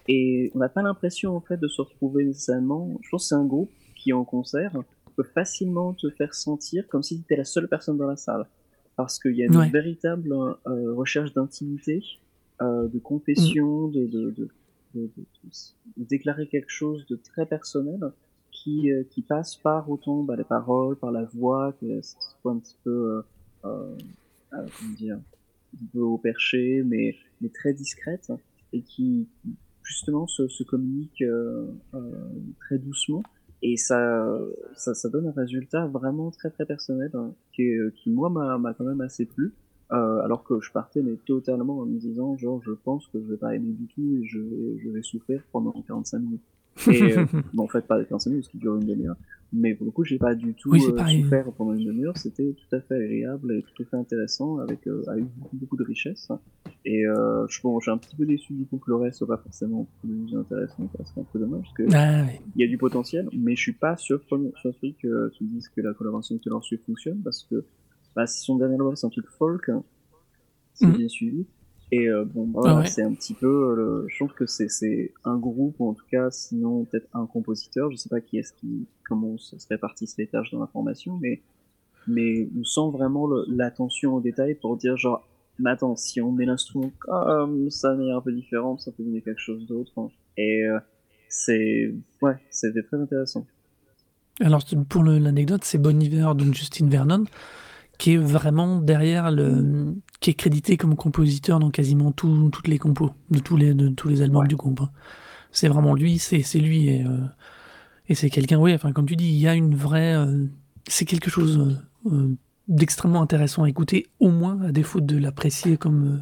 S2: et on n'a pas l'impression en fait de se retrouver nécessairement. Je pense que c'est un groupe qui en concert peut facilement te faire sentir comme si tu étais la seule personne dans la salle. Parce qu'il y a une véritable euh, recherche d'intimité, euh, de confession, mm. de, de, de, de, déclarer quelque chose de très personnel qui, euh, qui passe par autant bah, les paroles, par la voix, que ce soit un petit peu comment dire, un peu au perché, mais, mais très discrète, et qui justement se, se communique très doucement. Et ça, ça, ça, donne un résultat vraiment très très personnel hein, qui, qui moi m'a quand même assez plu. Euh, alors que je partais mais totalement en me disant genre je pense que je vais pas aimer du tout et je vais, je vais souffrir pendant 45 minutes. Et euh, bon, en fait pas 45 minutes ce qui dure une demi-heure mais pour le coup j'ai pas du tout oui, euh, souffert pendant une demi-heure. C'était tout à fait agréable et tout à fait intéressant avec, euh, avec beaucoup, beaucoup de richesse et euh, je bon, j'ai un petit peu déçu du coup que le reste soit pas forcément plus intéressant c'est un peu dommage parce que ah, il y a du potentiel mais je suis pas surpris, surpris que tu dises que la collaboration avec Taylor Swift fonctionne parce que bah, son dernier album c'est un truc folk c'est mm. bien suivi et euh, bon, bah, voilà, c'est un petit peu. Le... Je trouve que c'est un groupe, ou en tout cas, sinon peut-être un compositeur. Je sais pas qui est-ce qui, comment se répartissent les tâches dans la formation, mais mais on sent vraiment l'attention au détail pour dire genre, mais attends, si on met l'instrument comme ça, mais un peu différent, ça peut donner quelque chose d'autre. Hein. Et euh, c'est ouais, c'était très intéressant.
S1: Alors pour l'anecdote, c'est Bon Hiver, donc Justin Vernon qui est vraiment derrière le, qui est crédité comme compositeur dans quasiment toutes les compos de tous les de tous les albums du groupe. Hein. C'est vraiment lui, c'est c'est lui et euh, et c'est quelqu'un, oui, enfin comme tu dis, il y a une vraie, euh, c'est quelque chose euh, d'extrêmement intéressant à écouter, au moins à défaut de l'apprécier comme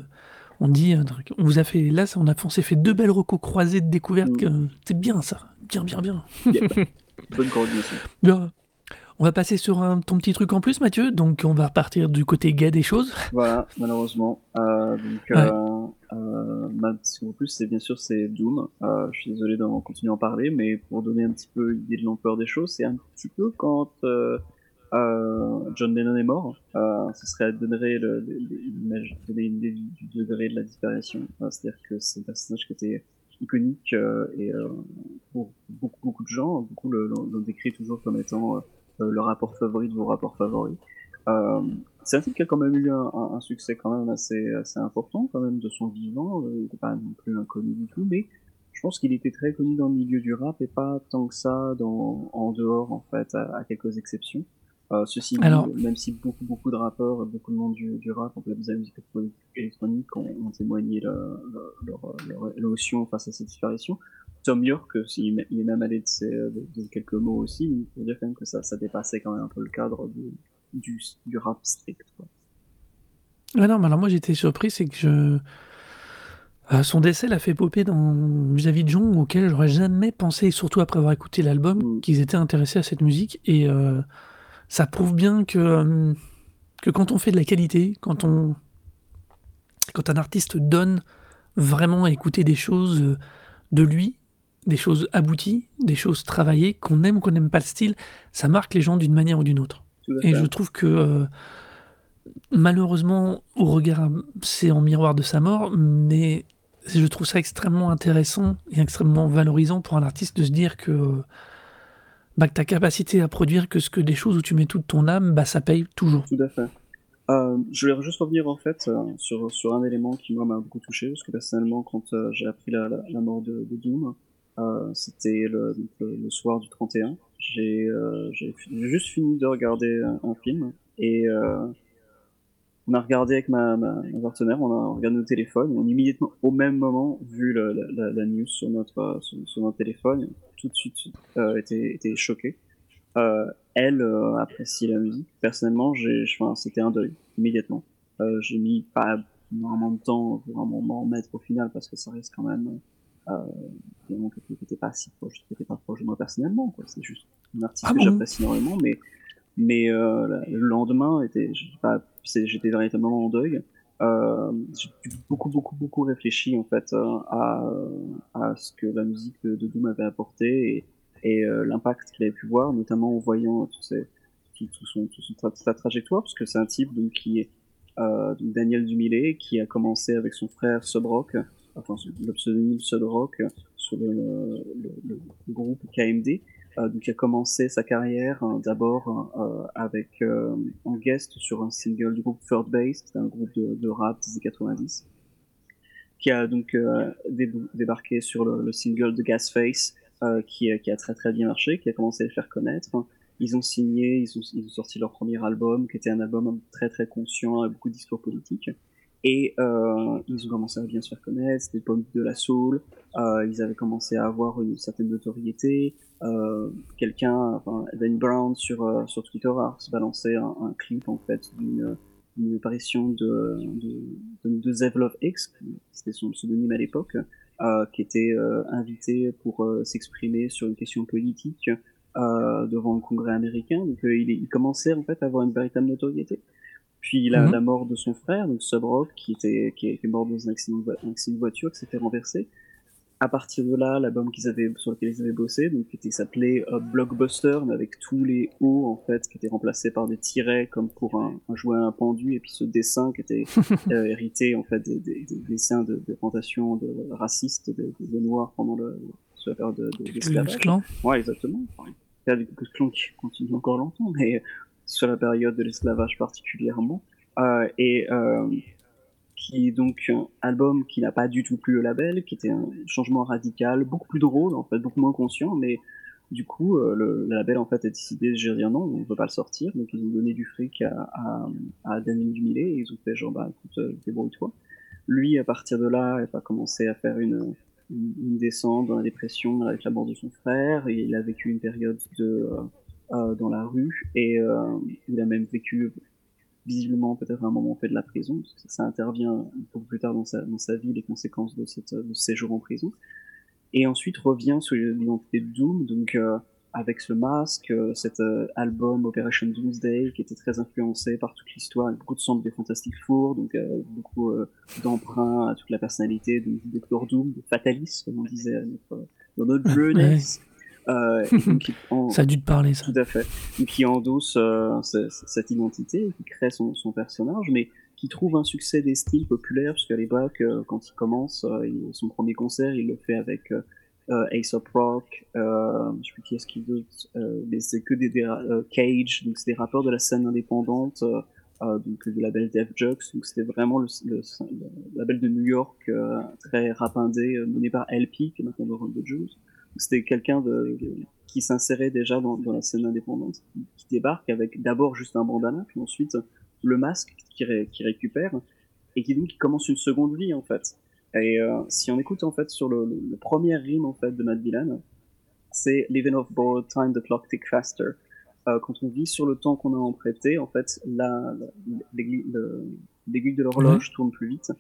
S1: on dit. On vous a fait là, on a s'est fait deux belles recos croisées de découverte. Mm. C'est bien ça, bien bien bien.
S2: Bonne coordination.
S1: On va passer sur un, ton petit truc en plus, Mathieu. Donc, on va repartir du côté gay des choses.
S2: Voilà, malheureusement. Euh, donc, euh, euh, en plus, c'est bien sûr c'est Doom. Euh, je suis désolé d'en continuer à en parler, mais pour donner un petit peu l'idée de l'ampleur des choses, c'est un petit peu quand euh, euh, John Lennon est mort. ce serait donner le, du degré de la disparition. C'est-à-dire que c'est un personnage qui était iconique et pour beaucoup beaucoup de gens, beaucoup le, le décrit toujours comme étant le rapport favori de vos rapports favoris. Euh, c'est un type qui a quand même eu un, succès quand même assez, assez important quand même de son vivant. Euh, il n'était pas non plus inconnu du tout, mais je pense qu'il était très connu dans le milieu du rap et pas tant que ça dans, en dehors en fait, à, quelques exceptions. Euh, ceci Alors... même si beaucoup beaucoup de rappeurs, beaucoup de monde du, du rap, en fait, de la musique électronique, ont, ont témoigné leur, leur, leur, émotion face à cette disparition. Tom York, il est même allé de, de, quelques mots aussi, pour dire quand même que ça, ça dépassait quand même un peu le cadre du, du, rap strict. Quoi.
S1: Ah non, mais alors moi j'étais surpris, c'est que je... Euh, son décès l'a fait popper dans vis-à-vis de gens auxquels j'aurais jamais pensé, surtout après avoir écouté l'album, mm. qu'ils étaient intéressés à cette musique. Et euh, ça prouve bien que, euh, que quand on fait de la qualité, quand, on, quand un artiste donne vraiment à écouter des choses de lui, des choses abouties, des choses travaillées, qu'on aime ou qu'on n'aime pas le style, ça marque les gens d'une manière ou d'une autre. Et je trouve que euh, malheureusement, au regard, c'est en miroir de sa mort, mais je trouve ça extrêmement intéressant et extrêmement valorisant pour un artiste de se dire que, bah, ta capacité à produire que ce que des choses où tu mets toute ton âme, bah, ça paye toujours.
S2: Tout à fait. Euh, je voulais juste revenir en fait euh, sur, sur un élément qui moi m'a beaucoup touché parce que personnellement quand j'ai appris la, la, mort de, de Doom, euh, c'était le, le, soir du 31. J'ai euh, juste fini de regarder un, film et euh, on a regardé avec ma, partenaire, on a regardé nos téléphones, on a immédiatement au même moment vu la, news sur notre sur, notre téléphone, tout de suite euh, était choqué. Euh, elle euh, apprécie la musique. Personnellement, j'ai, c'était un deuil immédiatement. Euh, j'ai mis pas énormément de temps pour vraiment m'en mettre au final parce que ça reste quand même euh, qui n'était pas si proche, qui pas proche de moi personnellement. C'est juste un artiste ah que j'apprécie énormément, mais mais euh, le lendemain était, j'étais véritablement en deuil. Euh, j'ai beaucoup beaucoup beaucoup réfléchi en fait euh, à, à ce que la musique de, Doom avait apporté et, et l'impact qu'il avait pu voir, notamment en voyant tout, ces, tout, tout son, tout son sa trajectoire, parce que c'est un type donc qui est euh, Daniel Dumilé qui a commencé avec son frère Subrock enfin le pseudonyme Sudrock sur le, le, le, groupe KMD. Euh, donc il a commencé sa carrière hein, d'abord euh, avec euh, en guest sur un single du groupe Third Base, c'est un groupe de, rap des années 90, qui a donc euh, débarqué sur le, le, single de Gasface, qui, qui a très très bien marché, qui a commencé à le faire connaître. ils ont signé, ils ont, ils ont, sorti leur premier album, qui était un album très très conscient, avec beaucoup de discours politiques. Et euh, ils ont commencé à bien se faire connaître, c'était pas de la soul, euh, ils avaient commencé à avoir une certaine notoriété. Euh, Quelqu'un, enfin, Ben Brown sur, sur Twitter a balancé un, clip en fait d'une une apparition de, de, de, de Zev Love X, c'était son pseudonyme à l'époque, euh, qui était euh, invité pour s'exprimer sur une question politique devant le Congrès américain. Donc il, il, commençait en fait à avoir une véritable notoriété. Puis la, mm -hmm. la mort de son frère, donc Subrock, qui était qui est mort dans un accident de, un accident de voiture, qui s'est fait renverser. À partir de là, l'album qu'ils avaient sur lequel ils avaient bossé, donc qui s'appelait euh, Blockbuster, mais avec tous les hauts en fait qui étaient remplacés par des tirets comme pour un, un jouet à un pendu, et puis ce dessin qui était euh, hérité en fait des, des, des dessins de, de plantations de, racistes de, de, noirs pendant le sur la période de, de, l'esclavage. Ouais, exactement. Enfin, il y a des clans qui continuent encore longtemps, mais sur la période de l'esclavage particulièrement. Euh, et euh, qui est donc un album qui n'a pas du tout plu au label, qui était un changement radical, beaucoup plus drôle, en fait, beaucoup moins conscient, mais du coup, euh, le, label en fait a décidé, je dire non, on ne veut pas le sortir, donc ils ont donné du fric à, à, à Daniel Dumilé, et ils ont fait genre, bah écoute, débrouille-toi. Lui, à partir de là, il a commencé à faire une, une, descente dans la dépression avec la mort de son frère, il a vécu une période de, dans la rue, et euh, il a même vécu visiblement peut-être un moment fait de la prison, parce que ça, intervient un peu plus tard dans sa, dans sa vie, les conséquences de, cette, de ce séjour en prison. Et ensuite revient sur l'identité de Doom, donc euh, avec ce masque, euh, cet euh, album Operation Doomsday qui était très influencé par toute l'histoire, avec beaucoup de sons des Fantastic Four, donc euh, beaucoup d'emprunts à toute la personnalité de Doctor Doom, de Fatalis, comme on disait à notre, dans notre jeunesse. Euh,
S1: en... ça a dû te parler, ça.
S2: Tout à fait. Qui endosse euh, cette identité, qui crée son, son, personnage, mais qui trouve un succès des styles populaires, parce qu'à l'époque, euh, quand il commence il, son premier concert, il le fait avec euh, Ace of Rock, euh, je sais plus qui est-ce qu'il veut, mais c'est que des, des Cage, donc c'est des rappeurs de la scène indépendante, donc du label Def Jux, donc c'était vraiment le, le, le, label de New York très rapindé, mené par LP, qui est maintenant le de Jules c'était quelqu'un de, de, qui s'insérait déjà dans, dans, la scène indépendante, qui, qui débarque avec d'abord juste un bandana, puis ensuite le masque qui, ré, qui récupère, et qui donc qui commence une seconde vie en fait. Et euh, si on écoute en fait sur le, le, le, premier rime en fait de Matt Dillon, c'est Living of borrowed time, the clock tick faster. Euh, quand on vit sur le temps qu'on a emprunté, en fait, l'aiguille de l'horloge mmh. tourne plus vite.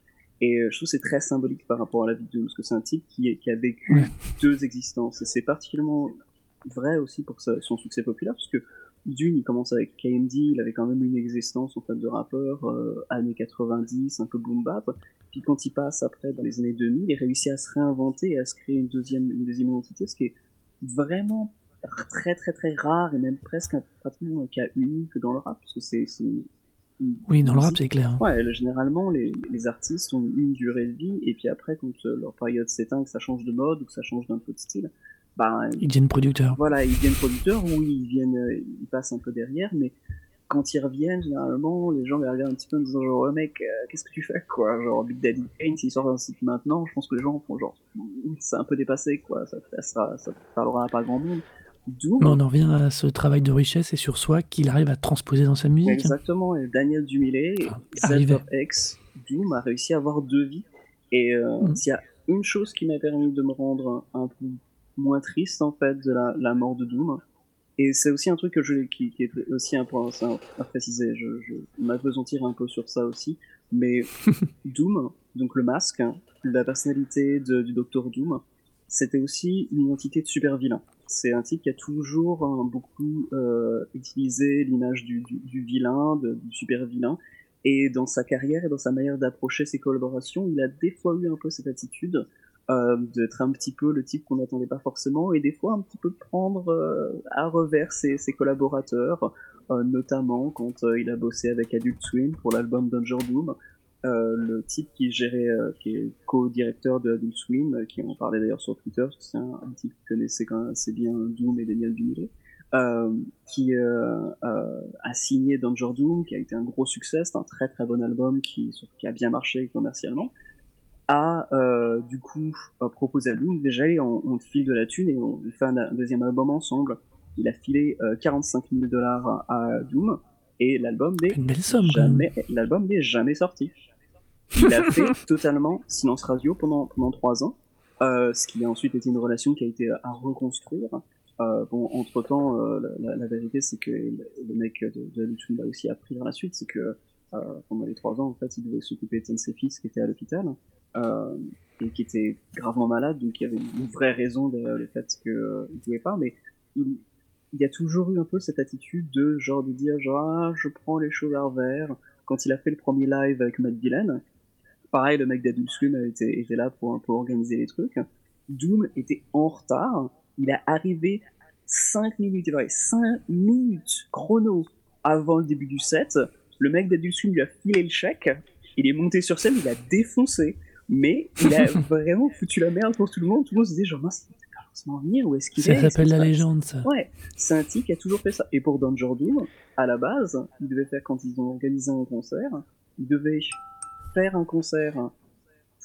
S2: Et euh, je trouve c'est très symbolique par rapport à la vie de parce que c'est un type qui, qui a vécu ouais. deux existences. Et c'est particulièrement vrai aussi pour sa, son succès populaire, parce que Dune, il commence avec KMD, il avait quand même une existence en fait de rappeur, euh, années 90, un peu boom bap. Puis quand il passe après dans les années 2000, il réussit à se réinventer et à se créer une deuxième, une deuxième identité, ce qui est vraiment très très très rare et même presque un, pratiquement un cas unique dans le rap, parce que c'est
S1: oui, dans le rap, c'est clair.
S2: Ouais, généralement, les, les, artistes ont une durée de vie, et puis après, quand euh, leur période s'éteint, que ça change de mode, ou que ça change d'un peu de style, bah,
S1: ils deviennent producteurs.
S2: Voilà, ils deviennent producteurs, ou ils viennent, euh, ils passent un peu derrière, mais quand ils reviennent, généralement, les gens les regardent un petit peu en disant genre, oh, mec, euh, qu'est-ce que tu fais, quoi? Genre, Big Daddy Kane, s'il sort un site maintenant, je pense que les gens font genre, c'est un peu dépassé, quoi, ça, ça, sera, ça parlera à pas grand monde.
S1: Doom. Mais on en revient à ce travail de richesse et sur soi qu'il arrive à transposer dans sa musique.
S2: Exactement, et Daniel Dumilé, ah, X, Doom a réussi à avoir deux vies. Et euh, mm. s'il y a une chose qui m'a permis de me rendre un, un, peu moins triste en fait de la, la mort de Doom, et c'est aussi un truc que je, qui, qui est aussi un point à préciser, je, je m'apesantir un peu sur ça aussi, mais Doom, donc le masque, la personnalité de, du Docteur Doom, c'était aussi une identité de super vilain c'est un type qui a toujours hein, beaucoup euh, utilisé l'image du, vilain, du super vilain. Et dans sa carrière et dans sa manière d'approcher ses collaborations, il a des fois eu un peu cette attitude euh, d'être un petit peu le type qu'on n'attendait pas forcément, et des fois un petit peu prendre euh, à revers ses, ses collaborateurs, notamment quand il a bossé avec Adult Swim pour l'album Danger Doom, euh, le type qui gérait, euh, qui est co-directeur de Adult Swim, euh, qui en parlait d'ailleurs sur Twitter, c'est un, un, type qui connaissait quand même assez bien Doom et Daniel Dumile, qui a signé Danger Doom, qui a été un gros succès, c'est un très très bon album qui, qui a bien marché commercialement. A du coup proposé à Doom. Déjà on, on file de la thune et on fait un, un, deuxième album ensemble. Il a filé 45 000 dollars à Doom et l'album n'est
S1: jamais,
S2: l'album n'est jamais sorti. Il a fait totalement silence radio pendant pendant trois ans, euh, ce qui a ensuite été une relation qui a été à reconstruire. Euh, bon, entre temps, euh, la, vérité c'est que le mec de, de a aussi appris dans la suite, c'est que euh, pendant les trois ans, en fait, il devait s'occuper de ses fils qui étaient à l'hôpital euh, et qui étaient gravement malades, donc il y avait une vraie raison derrière le fait qu'il ne pouvait pas, mais il, il y a toujours eu un peu cette attitude de genre de dire genre ah, je prends les choses à revers. Quand il a fait le premier live avec Matt Dillon, pareil le mec d'Adult Swim était, était là pour un peu organiser les trucs. Doom était en retard. Il est arrivé 5 minutes, 5 minutes chrono avant le début du set. Le mec d'Adult Swim lui a filé le chèque. Il est monté sur scène, il a défoncé. Mais il a vraiment foutu la merde pour tout le monde. Tout le monde se disait genre mince, ou est-ce qu'il
S1: Ça s'appelle la légende, ça.
S2: Ouais, c'est un type qui a toujours fait ça. Et pour Danger Doom, à la base, il devait faire, quand ils ont organisé un concert, il devait faire un concert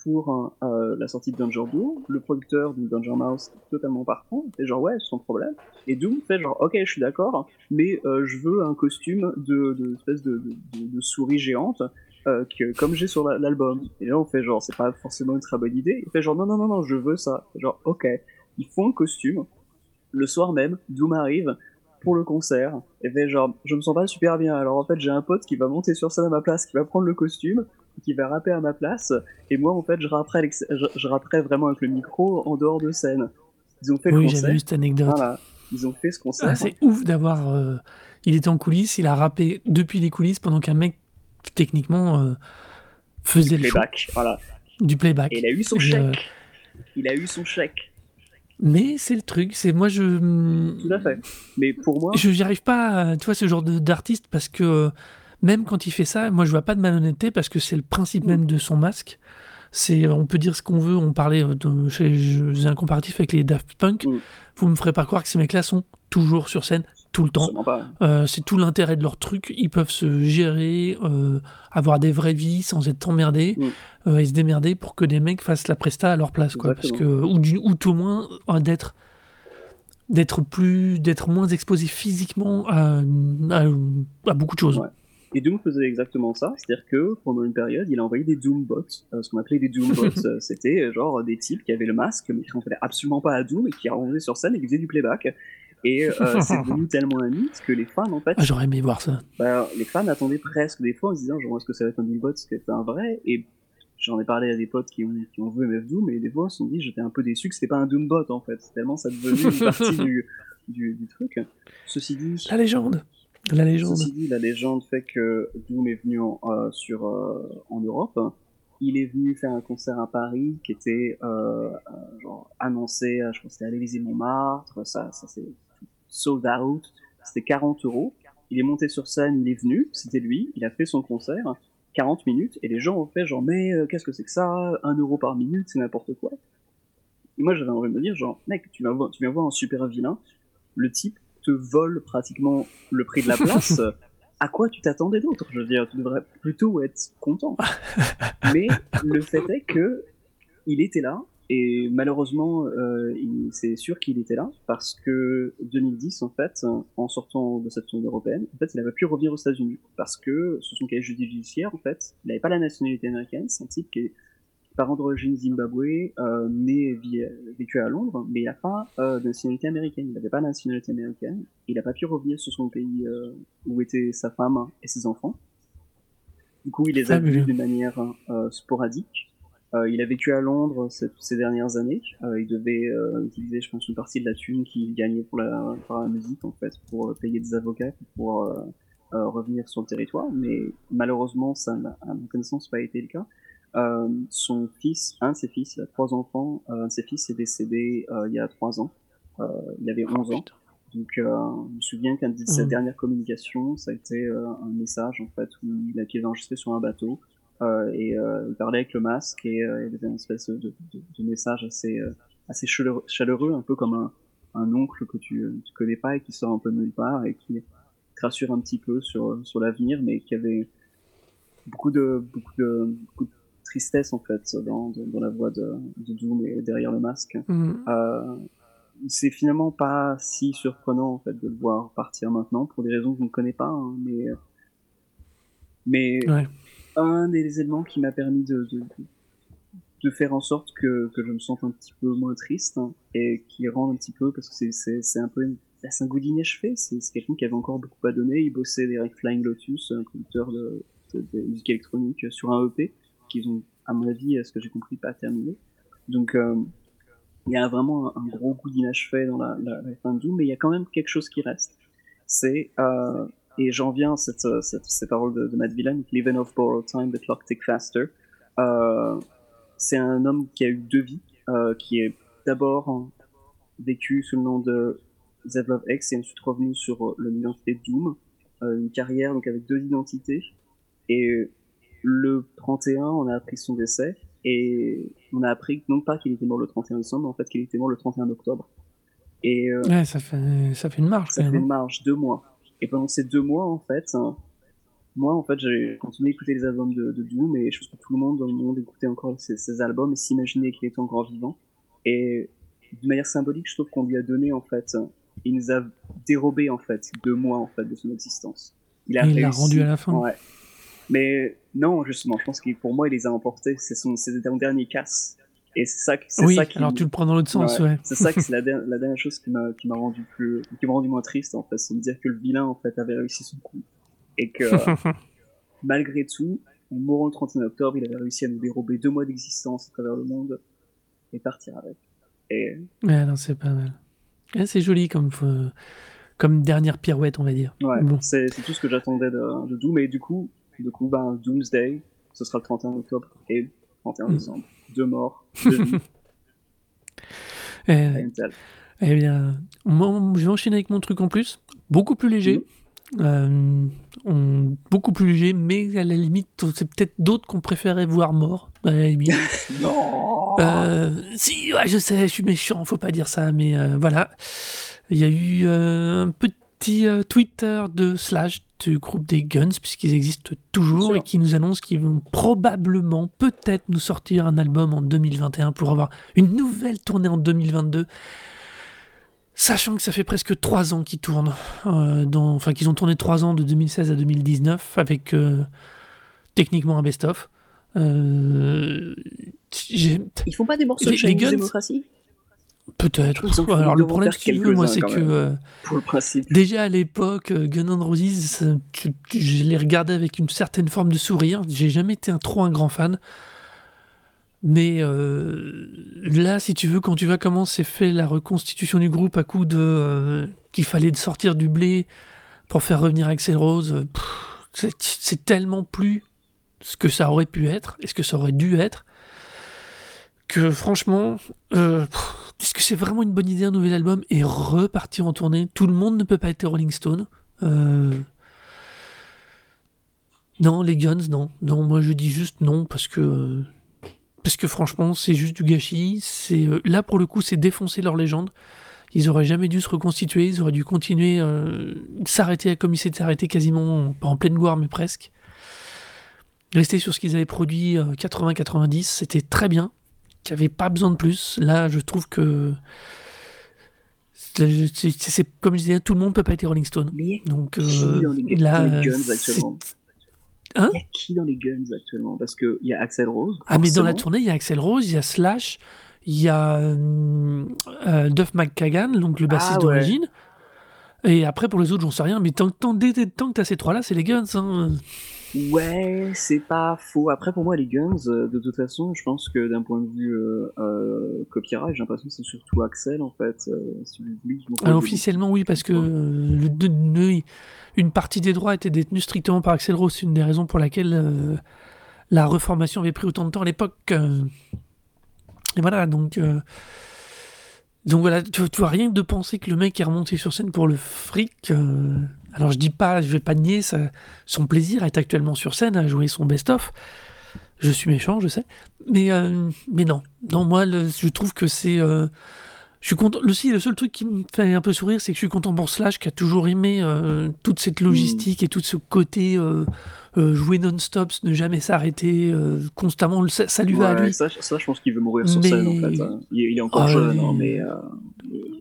S2: pour euh, la sortie de Danger Doom. Le producteur de Danger Mouse totalement partant, fait genre ouais, sans problème. Et Doom fait genre ok, je suis d'accord, mais euh, je veux un costume de, de espèce de, souris géante. Euh, que, comme j'ai sur l'album. Et là, on fait genre, c'est pas forcément une très bonne idée. Il fait genre, non, non, non, non, je veux ça. Genre, ok ils font un costume. Le soir même, Doom arrive pour le concert et fait genre, je me sens pas super bien. Alors en fait, j'ai un pote qui va monter sur scène à ma place, qui va prendre le costume, qui va rapper à ma place, et moi en fait, je rapperai, je, vraiment avec le micro en dehors de scène. Ils ont fait
S1: oui,
S2: le concert.
S1: vu cette anecdote.
S2: Voilà. Ils ont fait ce concert.
S1: Ah, c'est ouf d'avoir. Euh, il était en coulisses, il a rappé depuis les coulisses pendant qu'un mec techniquement euh, faisait
S2: du playback, voilà.
S1: Du playback.
S2: Et il a eu son chèque. Il a eu son chèque.
S1: Mais c'est le truc, c'est moi je.
S2: Tout à fait. Mais pour moi.
S1: Je n'y arrive pas, tu vois, ce genre d'artiste parce que euh, même quand il fait ça, moi je vois pas de malhonnêteté parce que c'est le principe même de son masque. C'est, on peut dire ce qu'on veut. On parlait de, j'ai un comparatif avec les Daft Punk. Mm. Vous me ferez pas croire que ces mecs-là sont toujours sur scène tout le temps. Euh, c'est tout l'intérêt de leur truc. Ils peuvent se gérer, euh, avoir des vraies vies sans être emmerdés mm. euh, et se démerder pour que des mecs fassent la presta à leur place, quoi. Parce que ou, ou tout au moins d'être d'être plus d'être moins exposé physiquement à, à, beaucoup de choses.
S2: Et Doom faisait exactement ça, c'est-à-dire que pendant une période, il a envoyé des Doombots. ce qu'on appelait des Doombots, c'était genre des types qui avaient le masque, mais qui ne absolument pas à Doom et qui arrivaient sur scène et qui faisaient du playback. Et euh, c'est devenu tellement un mythe que les fans, en fait.
S1: Ah, j'aurais aimé voir ça.
S2: Bah, les fans attendaient presque des fois en se disant, genre, est-ce que ça va être un bot, est-ce que c'est un vrai? Et j'en ai parlé à des potes qui ont, qui ont vu MF Doom, et des fois, ils se sont dit, j'étais un peu déçu que c'était pas un Doombot, en fait. Tellement ça devenait une partie du, du, du, truc. Ceci dit.
S1: La légende. La légende.
S2: Ceci dit, la légende fait que Doom est venu en, euh, sur, euh, en Europe. Il est venu faire un concert à Paris qui était euh, genre annoncé, je crois que c'était à l'Élysée Montmartre, ça, ça c'est sold out, c'était 40 euros. Il est monté sur scène, il est venu, c'était lui, il a fait son concert, 40 minutes, et les gens ont fait genre, mais euh, qu'est-ce que c'est que ça? 1 euro par minute, c'est n'importe quoi. Et moi j'avais envie de me dire, genre, mec, tu viens, voir, tu viens voir un super vilain, le type te vole pratiquement le prix de la place. à quoi tu t'attendais d'autre? Je veux dire, tu devrais plutôt être content. Mais le fait est que il était là, et malheureusement, euh, c'est sûr qu'il était là parce que 2010, en fait, en sortant de cette zone européenne, en fait, il n'avait pu revenir aux États-Unis parce que sous son cahier judiciaire, en fait, il n'avait pas la nationalité américaine. C'est un type qui est parent d'origine Zimbabwe, euh, né vécu à Londres, mais il n'a pas euh, de nationalité américaine. Il n'avait pas la nationalité américaine. Il n'a pas pu revenir sur son pays euh, où étaient sa femme et ses enfants. Du coup, il les a vus de manière euh, sporadique euh, il a vécu à Londres ces, dernières années. Il devait utiliser, je pense, une partie de la thune qu'il gagnait pour la, la musique, en fait, pour payer des avocats, pour revenir sur le territoire. Mais malheureusement, ça n'a, à ma connaissance, pas été le cas. Son fils, un de ses fils, il a trois enfants, un de ses fils est décédé il y a trois ans. il avait 11 ans. Donc, je me souviens qu'un de ses mmh. dernières communications, ça a été un message en fait où il avait enregistré sur un bateau euh, et euh, il parlait avec le masque et euh, il y avait une espèce de, de, de message assez assez chaleureux, un peu comme un, un oncle que tu, tu connais pas et qui sort un peu de nulle part et qui te rassure un petit peu sur sur l'avenir, mais qui avait beaucoup de beaucoup de, beaucoup de tristesse en fait dans, dans, la voix de, de Doom et derrière le masque.
S1: Mm.
S2: Euh, c'est finalement pas si surprenant en fait de le voir partir maintenant pour des raisons que je ne connais pas, hein, mais mais un des éléments qui m'a permis de, de, de, faire en sorte que, que je me sente un petit peu moins triste hein, et qui rend un petit peu parce que c'est un peu une c'est un goût d'inachevé, c'est quelqu'un qui avait encore beaucoup à donner, il bossait avec Flying Lotus, un producteur de, de, musique électronique sur un EP qu'ils ont à mon avis, à ce que j'ai compris, pas terminé. Donc euh, il y a vraiment un, gros goût d'inachevé dans la, fin de Doom, mais il y a quand même quelque chose qui reste. C'est euh, et j'en viens à cette, cette, ces paroles de, Matt Villain, Living of borrowed time, the clock tick faster. Euh, c'est un homme qui a eu deux vies, euh, qui est d'abord vécu sous le nom de Zevlov X et ensuite revenu sur l'identité Doom, euh, une carrière donc avec deux identités. Et le 31, on a appris son décès et on a appris non pas qu'il était mort le 31 décembre, mais en fait qu'il était mort le 31 octobre.
S1: Et euh, ouais, ça fait ça fait une marge.
S2: Ça fait une marge, deux mois. Et pendant ces deux mois, en fait, hein, moi, en fait, j'ai continué à écouter les albums de, de, Doom et je pense que tout le monde dans le monde écoutait encore ces, albums et s'imaginait qu'il était encore vivant. Et de manière symbolique, je trouve qu'on lui a donné, en fait, il nous a dérobé, en fait, deux mois, en fait, de son existence.
S1: Il a l'a rendu à la fin.
S2: Ouais. Mais non, justement, je pense que pour moi, il les a emportés. C'est son, son dernier casse. Et c'est ça, c'est
S1: oui,
S2: ça qui.
S1: alors tu le prends dans l'autre sens, ouais.
S2: C'est ça que c'est la, la, dernière chose qui m'a, qui m'a rendu plus, qui m'a rendu moins triste, en fait. C'est de dire que le vilain, en fait, avait réussi son coup. Et que, malgré tout, en mourant le 31 octobre, il avait réussi à nous dérober deux mois d'existence à travers le monde et partir avec. Et...
S1: Ouais, non, c'est pas mal. c'est joli comme, euh, comme dernière pirouette, on va dire.
S2: Ouais, c'est, tout ce que j'attendais de, de Doom. Et du coup, du coup, ben, Doomsday, ce sera le 31 octobre et le 31 mm. décembre. Deux morts, deux vies.
S1: eh, eh bien, moi, je vais enchaîner avec mon truc en plus, beaucoup plus léger. Mm. Euh, on, beaucoup plus léger, mais à la limite, c'est peut-être d'autres qu'on préférait voir morts. À la limite.
S2: non
S1: euh, Si, ouais, je sais, je suis méchant, faut pas dire ça, mais euh, voilà. Il y a eu un petit Twitter de Slash du groupe des Guns, puisqu'ils existent toujours et qui nous annoncent qu'ils vont probablement, peut-être, nous sortir un album en 2021 pour avoir une nouvelle tournée en 2022. Sachant que ça fait presque trois ans qu'ils tournent, euh, dans, enfin qu'ils ont tourné trois ans de 2016 à 2019 avec euh, techniquement un best-of. Euh,
S2: Ils font pas des morceaux de démocratie
S1: Peut-être. Alors le problème, moi, c'est que euh,
S2: pour le principe.
S1: déjà à l'époque, euh, Gun N' Roses, je les regardais avec une certaine forme de sourire. J'ai jamais été un, trop un grand fan. Mais euh, là, si tu veux, quand tu vois comment s'est fait la reconstitution du groupe à coup de qu'il fallait sortir du blé pour faire revenir Axel Rose, c'est tellement plus ce que ça aurait pu être et ce que ça aurait dû être que franchement, euh, est-ce que c'est vraiment une bonne idée un nouvel album et repartir en tournée? Tout le monde ne peut pas être Rolling Stone. Euh, non, les Guns, non. Non, moi je dis juste non parce que parce que franchement, c'est juste du gâchis. C'est euh, là pour le coup, c'est défoncer leur légende. Ils auraient jamais dû se reconstituer. Ils auraient dû continuer euh, s'arrêter comme ils s'étaient arrêtés quasiment pas en pleine gloire, mais presque. Rester sur ce qu'ils avaient produit 80-90, c'était très bien qui avait pas besoin de plus. Là, je trouve que c'est comme je disais, tout le monde peut pas être Rolling Stone. Donc
S2: euh, là, Guns actuellement? Hein? Il y a qui dans les Guns actuellement? Parce qu'il y a Axel Rose.
S1: Ah, mais dans la tournée, il y a Axel Rose, il y a Slash, il y a euh, euh Duff McKagan, donc le bassiste ah, d'origine. Et après, pour les autres, j'en sais rien. Mais tant, tant, tant que tu as ces trois-là, c'est les Guns. Hein.
S2: Ouais, c'est pas faux. Après, pour moi, les Guns, euh, de toute façon, je pense que d'un point de vue euh, euh, copyright, j'ai l'impression que c'est surtout Axel, en fait.
S1: officiellement, oui, parce que le, une partie des droits était détenue strictement par Axel Rose. C'est une des raisons pour laquelle la reformation avait pris autant de temps à l'époque. et voilà, donc. Donc voilà, tu, vois, rien que de penser que le mec est remonté sur scène pour le fric, alors je dis pas, je vais pas nier son plaisir à être actuellement sur scène, à jouer son best-of. Je suis méchant, je sais. Mais, euh, mais non. Non, moi, je trouve que c'est. Euh, je suis content. Le, le seul truc qui me fait un peu sourire, c'est que je suis content pour Slash, qui a toujours aimé euh, toute cette logistique et tout ce côté jouer non-stop, ne jamais s'arrêter, constamment. Ça, lui va à lui.
S2: Ça, je pense qu'il veut mourir sur scène, en fait. Hein. Il, est encore ah, jeune, hein, mais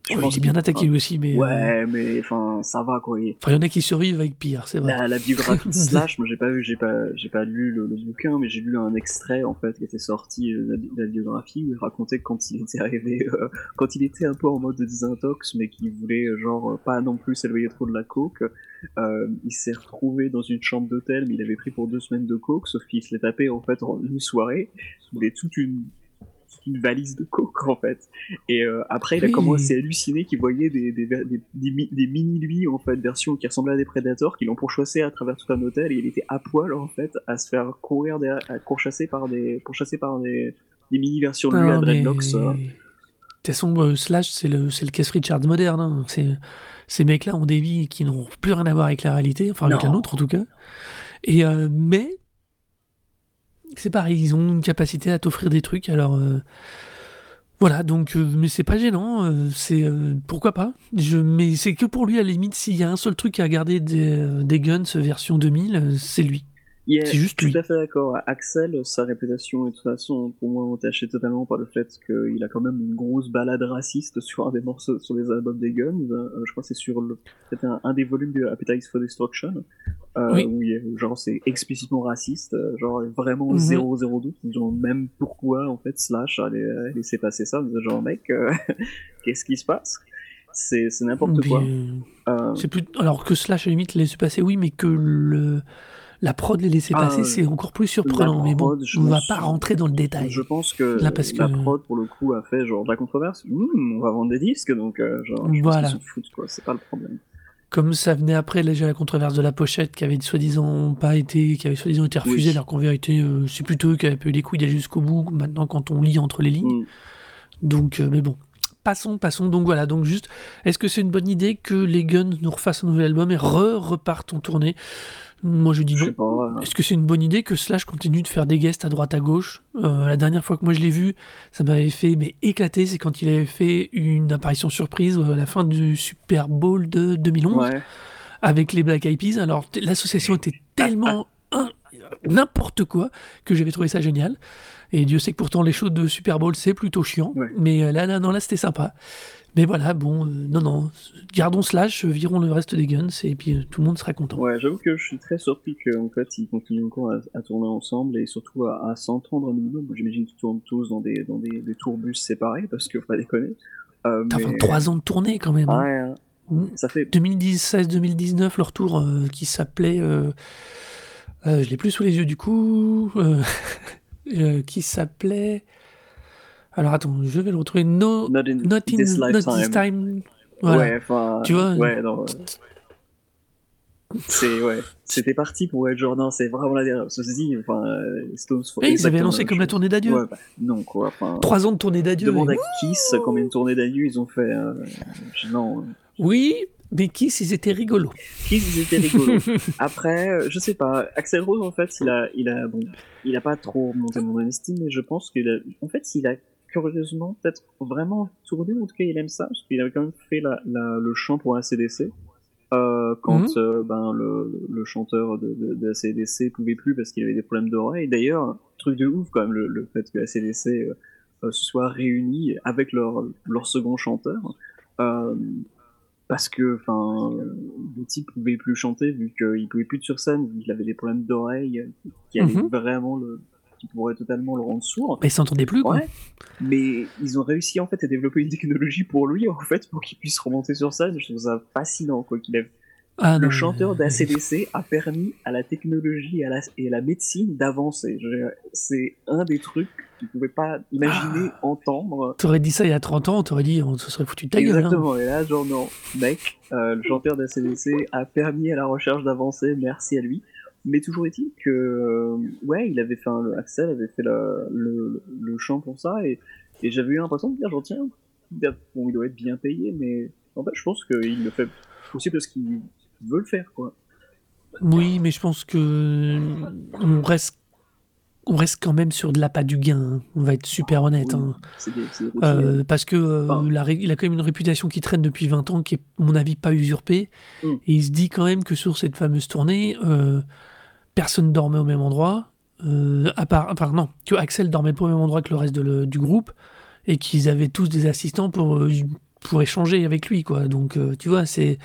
S1: Je pense qu'il est bien attaqué lui aussi, mais.
S2: Ouais, mais enfin, ça va quoi.
S1: il y en a qui survivent avec pire, c'est vrai.
S2: La, biographie de Slash, moi j'ai pas vu, j'ai pas, j'ai pas lu le, bouquin, mais j'ai lu un extrait en fait qui était sorti de la, biographie où il racontait quand il était arrivé, quand il était un peu en mode de désintox, mais qui voulait genre pas non plus s'éloigner trop de la coke. Il s'est retrouvé dans une chambre d'hôtel, mais il avait pris pour deux semaines de coke, sauf qu'il se l'est tapé en fait en une soirée. Il voulait toute une une valise de coke en fait. Et euh, après, il a commencé à halluciner qu'il voyait des, des, des, des, mini-lui en fait, versions qui ressemblaient à des prédateurs qui l'ont pourchassé à travers tout un hôtel et il était à poil en fait à se faire courir, à pourchasser par des, pourchasser par des, mini-versions de lui à dreadlocks. Euh. De
S1: toute façon, euh, Slash, c'est le, le Keith Richards moderne. Hein. C'est, ces mecs-là ont des vies qui n'ont plus rien à voir avec la réalité, enfin avec la nôtre en tout cas. Et mais c'est pareil, ils ont une capacité à t'offrir des trucs. Alors euh, voilà, donc euh, mais c'est pas gênant, euh, c'est pourquoi pas. Je, mais c'est que pour lui à la limite, s'il y a un seul truc à garder des, des Guns version 2000, c'est lui.
S2: C'est juste tout à fait d'accord. Axel, sa réputation est de toute façon pour moi entachée totalement par le fait qu'il a quand même une grosse balade raciste sur un des morceaux, sur les albums des Guns. je crois que c'est sur le, un, un, des volumes de Appetite for Destruction. Euh, où genre c'est explicitement raciste, euh, genre vraiment zéro zéro doute, genre même pourquoi en fait Slash a laissé passer ça, genre mec, euh, qu'est-ce qui se passe? C'est n'importe quoi.
S1: C'est plus alors que Slash à la limite laissé passer, oui, mais que le la prod les laisser passer, ah, c'est encore plus surprenant. Mais bon, on va pas rentrer dans le détail.
S2: Je pense que, Là, parce la prod, pour le coup, a fait genre de la controverse. Mmh, on va vendre des disques, donc genre, je voilà. pense se quoi. C'est pas le problème
S1: comme ça venait après déjà la controverse de la pochette qui avait soi-disant pas été, qui avait soi-disant été refusée, alors qu'en vérité euh, c'est plutôt eux qui avaient eu les couilles d'aller jusqu'au bout. Maintenant, quand on lit entre les lignes, mm. donc euh, mais bon, passons, passons. Donc voilà, donc juste, est-ce que c'est une bonne idée que les Guns nous refassent un nouvel album et re repartent en tournée? Moi je dis non. Est-ce que c'est une bonne idée que Slash continue de faire des guests à droite à gauche euh, La dernière fois que moi je l'ai vu, ça m'avait fait mais éclater, c'est quand il avait fait une apparition surprise à la fin du Super Bowl de 2011 avec les Black Eyed Peas. Alors l'association était tellement n'importe quoi que j'avais trouvé ça génial. Et Dieu sait que pourtant les shows de Super Bowl c'est plutôt chiant, mais euh, là, là non là c'était sympa. Mais voilà, bon, euh, non, non, gardons Slash, virons le reste des Guns, et puis euh, tout le monde sera content.
S2: Ouais, j'avoue que je suis très surpris qu'en fait, ils continuent encore à, tourner ensemble, et surtout à, s'entendre un minimum. J'imagine qu'ils tournent tous dans des, dans des, des tourbus séparés, parce qu'il faut pas déconner.
S1: Euh, T'as mais... trois ans de tournée quand même.
S2: Hein. Ouais, hein.
S1: Mm. ça fait... 2016-2019, leur tour qui s'appelait... je l'ai plus sous les yeux du coup... qui s'appelait... Alors attends, je vais le retrouver. No, not in, this, lifetime.
S2: Ouais, enfin. Tu vois Ouais, non. C'est ouais, c'était parti pour être non, c'est vraiment la dernière. Ceci enfin,
S1: Stones. Et ils avaient annoncé comme la tournée d'adieu. Ouais,
S2: bah, non quoi. Enfin,
S1: Trois ans de tournée d'adieu.
S2: Demande à Kiss combien de tournées d'adieu ils ont fait. Euh, non.
S1: Oui, mais Kiss ils étaient rigolos.
S2: Kiss ils étaient rigolos. Après, euh, je sais pas. Axel Rose en fait, il a, il a, bon, il a pas trop monté mon estime, mais je pense qu'il a, en fait, il a curieusement peut-être vraiment tourné, en tout cas il aime ça, parce qu'il avait quand même fait la, le chant pour ACDC. Euh, quand mhm. euh, ben, le, le, chanteur de, de, de ACDC pouvait plus parce qu'il avait des problèmes d'oreille. D'ailleurs, truc de ouf quand même le, le fait que ACDC euh, se soit réuni avec leur, leur second chanteur. Euh, parce que enfin le type pouvait plus chanter vu qu'il pouvait plus être sur scène vu qu'il avait des problèmes d'oreille qui allaient mhm. vraiment le, qui pourrait totalement le rendre sourd.
S1: Mais ils s'entendaient plus, quoi.
S2: Mais ils ont réussi en fait à développer une technologie pour lui en fait pour qu'il puisse remonter sur scène. Je trouve ça fascinant quoi qu'il ait. Ah, le chanteur d'ACDC a permis à la technologie et à la, et à la médecine d'avancer. C'est un des trucs que tu pouvais pas imaginer, ah. entendre.
S1: T'aurais dit ça il y a 30 ans, t'aurais dit on se serait foutu de ta
S2: gueule. Hein. Exactement, et là, genre non, mec, euh, le chanteur d'ACDC a permis à la recherche d'avancer, merci à lui. Mais toujours est-il que, euh, ouais, il avait fait un, Axel avait fait le, le, chant pour ça, et, et j'avais eu l'impression de dire, genre, tiens, bon, il doit être bien payé, mais en fait, je pense qu'il le fait aussi parce qu'il veut le faire, quoi.
S1: Oui, mais je pense que on reste, on reste quand même sur de l'appât du gain. Hein. On va être super honnête. hein. euh, parce que euh, il a quand même une réputation qui traîne depuis 20 ans, qui est, à mon avis, pas usurpée. Mm. Et il se dit quand même que sur cette fameuse tournée, euh, personne dormait au même endroit, euh, à part, enfin non, que Axel dormait pas au même endroit que le reste du groupe, et qu'ils avaient tous des assistants pour, euh, pour échanger avec lui, quoi. Donc, euh, tu vois, c'est.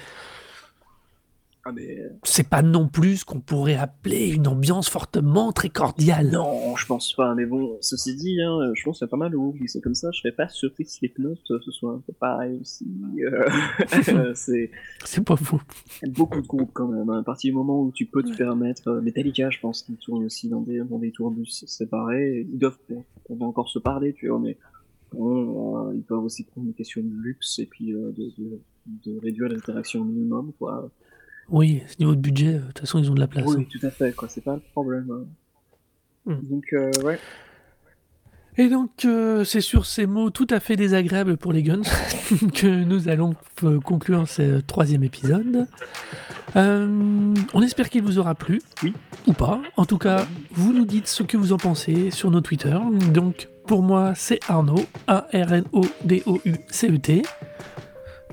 S2: Ah, mais...
S1: C'est pas non plus ce qu'on pourrait appeler une ambiance fortement très cordiale.
S2: Non, je pense pas. Mais bon, ceci dit, hein, je pense qu'il y a pas mal de groupes qui sont comme ça. Je serais pas surpris que Slipknot ce soit un peu pareil aussi. Euh, c'est
S1: C'est pas fou.
S2: beaucoup de groupes quand même. hein. À partir du moment où tu peux te permettre, euh, Metallica, je pense qu'ils tournent aussi dans des dans des tourbus séparés. Ils doivent on va encore se parler, tu vois, mais bon, euh, ils peuvent aussi prendre une question de luxe et puis euh, de, de, de réduire les interactions au minimum, quoi.
S1: Oui, ce niveau de budget, euh, de toute façon, ils ont de la place.
S2: Oui,
S1: hein.
S2: tout à fait, quoi. C'est pas le problème. hein.
S1: Hmm.
S2: Donc, euh, ouais.
S1: Et donc, euh, c'est sur ces mots tout à fait désagréables pour les guns que nous allons conclure ce troisième épisode. Euh, on espère qu'il vous aura plu.
S2: Oui.
S1: Ou pas. En tout cas, vous nous dites ce que vous en pensez sur nos Twitter. Donc, pour moi, c'est Arnaud. A-R-N-O-D-O-U-C-E-T.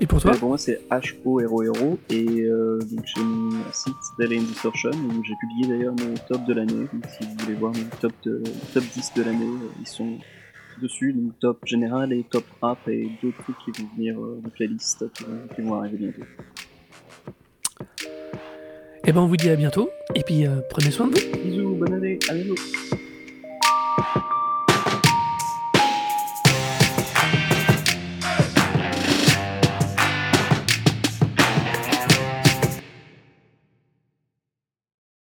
S1: Et pour toi
S2: Euh, pour moi, c'est H-O-R-O-R-O et euh, donc j'ai un site and Distortion où j'ai publié d'ailleurs mon top de l'année. Donc, si vous voulez voir mon top, de, top 10 de l'année, euh, ils sont dessus. Donc top général et top rap et d'autres trucs qui vont venir euh, de playlist qui, vont- qui vont arriver bientôt.
S1: Eh ben, on vous dit à bientôt. Et puis, prenez soin de vous.
S2: Bisous, bonne année, à bientôt.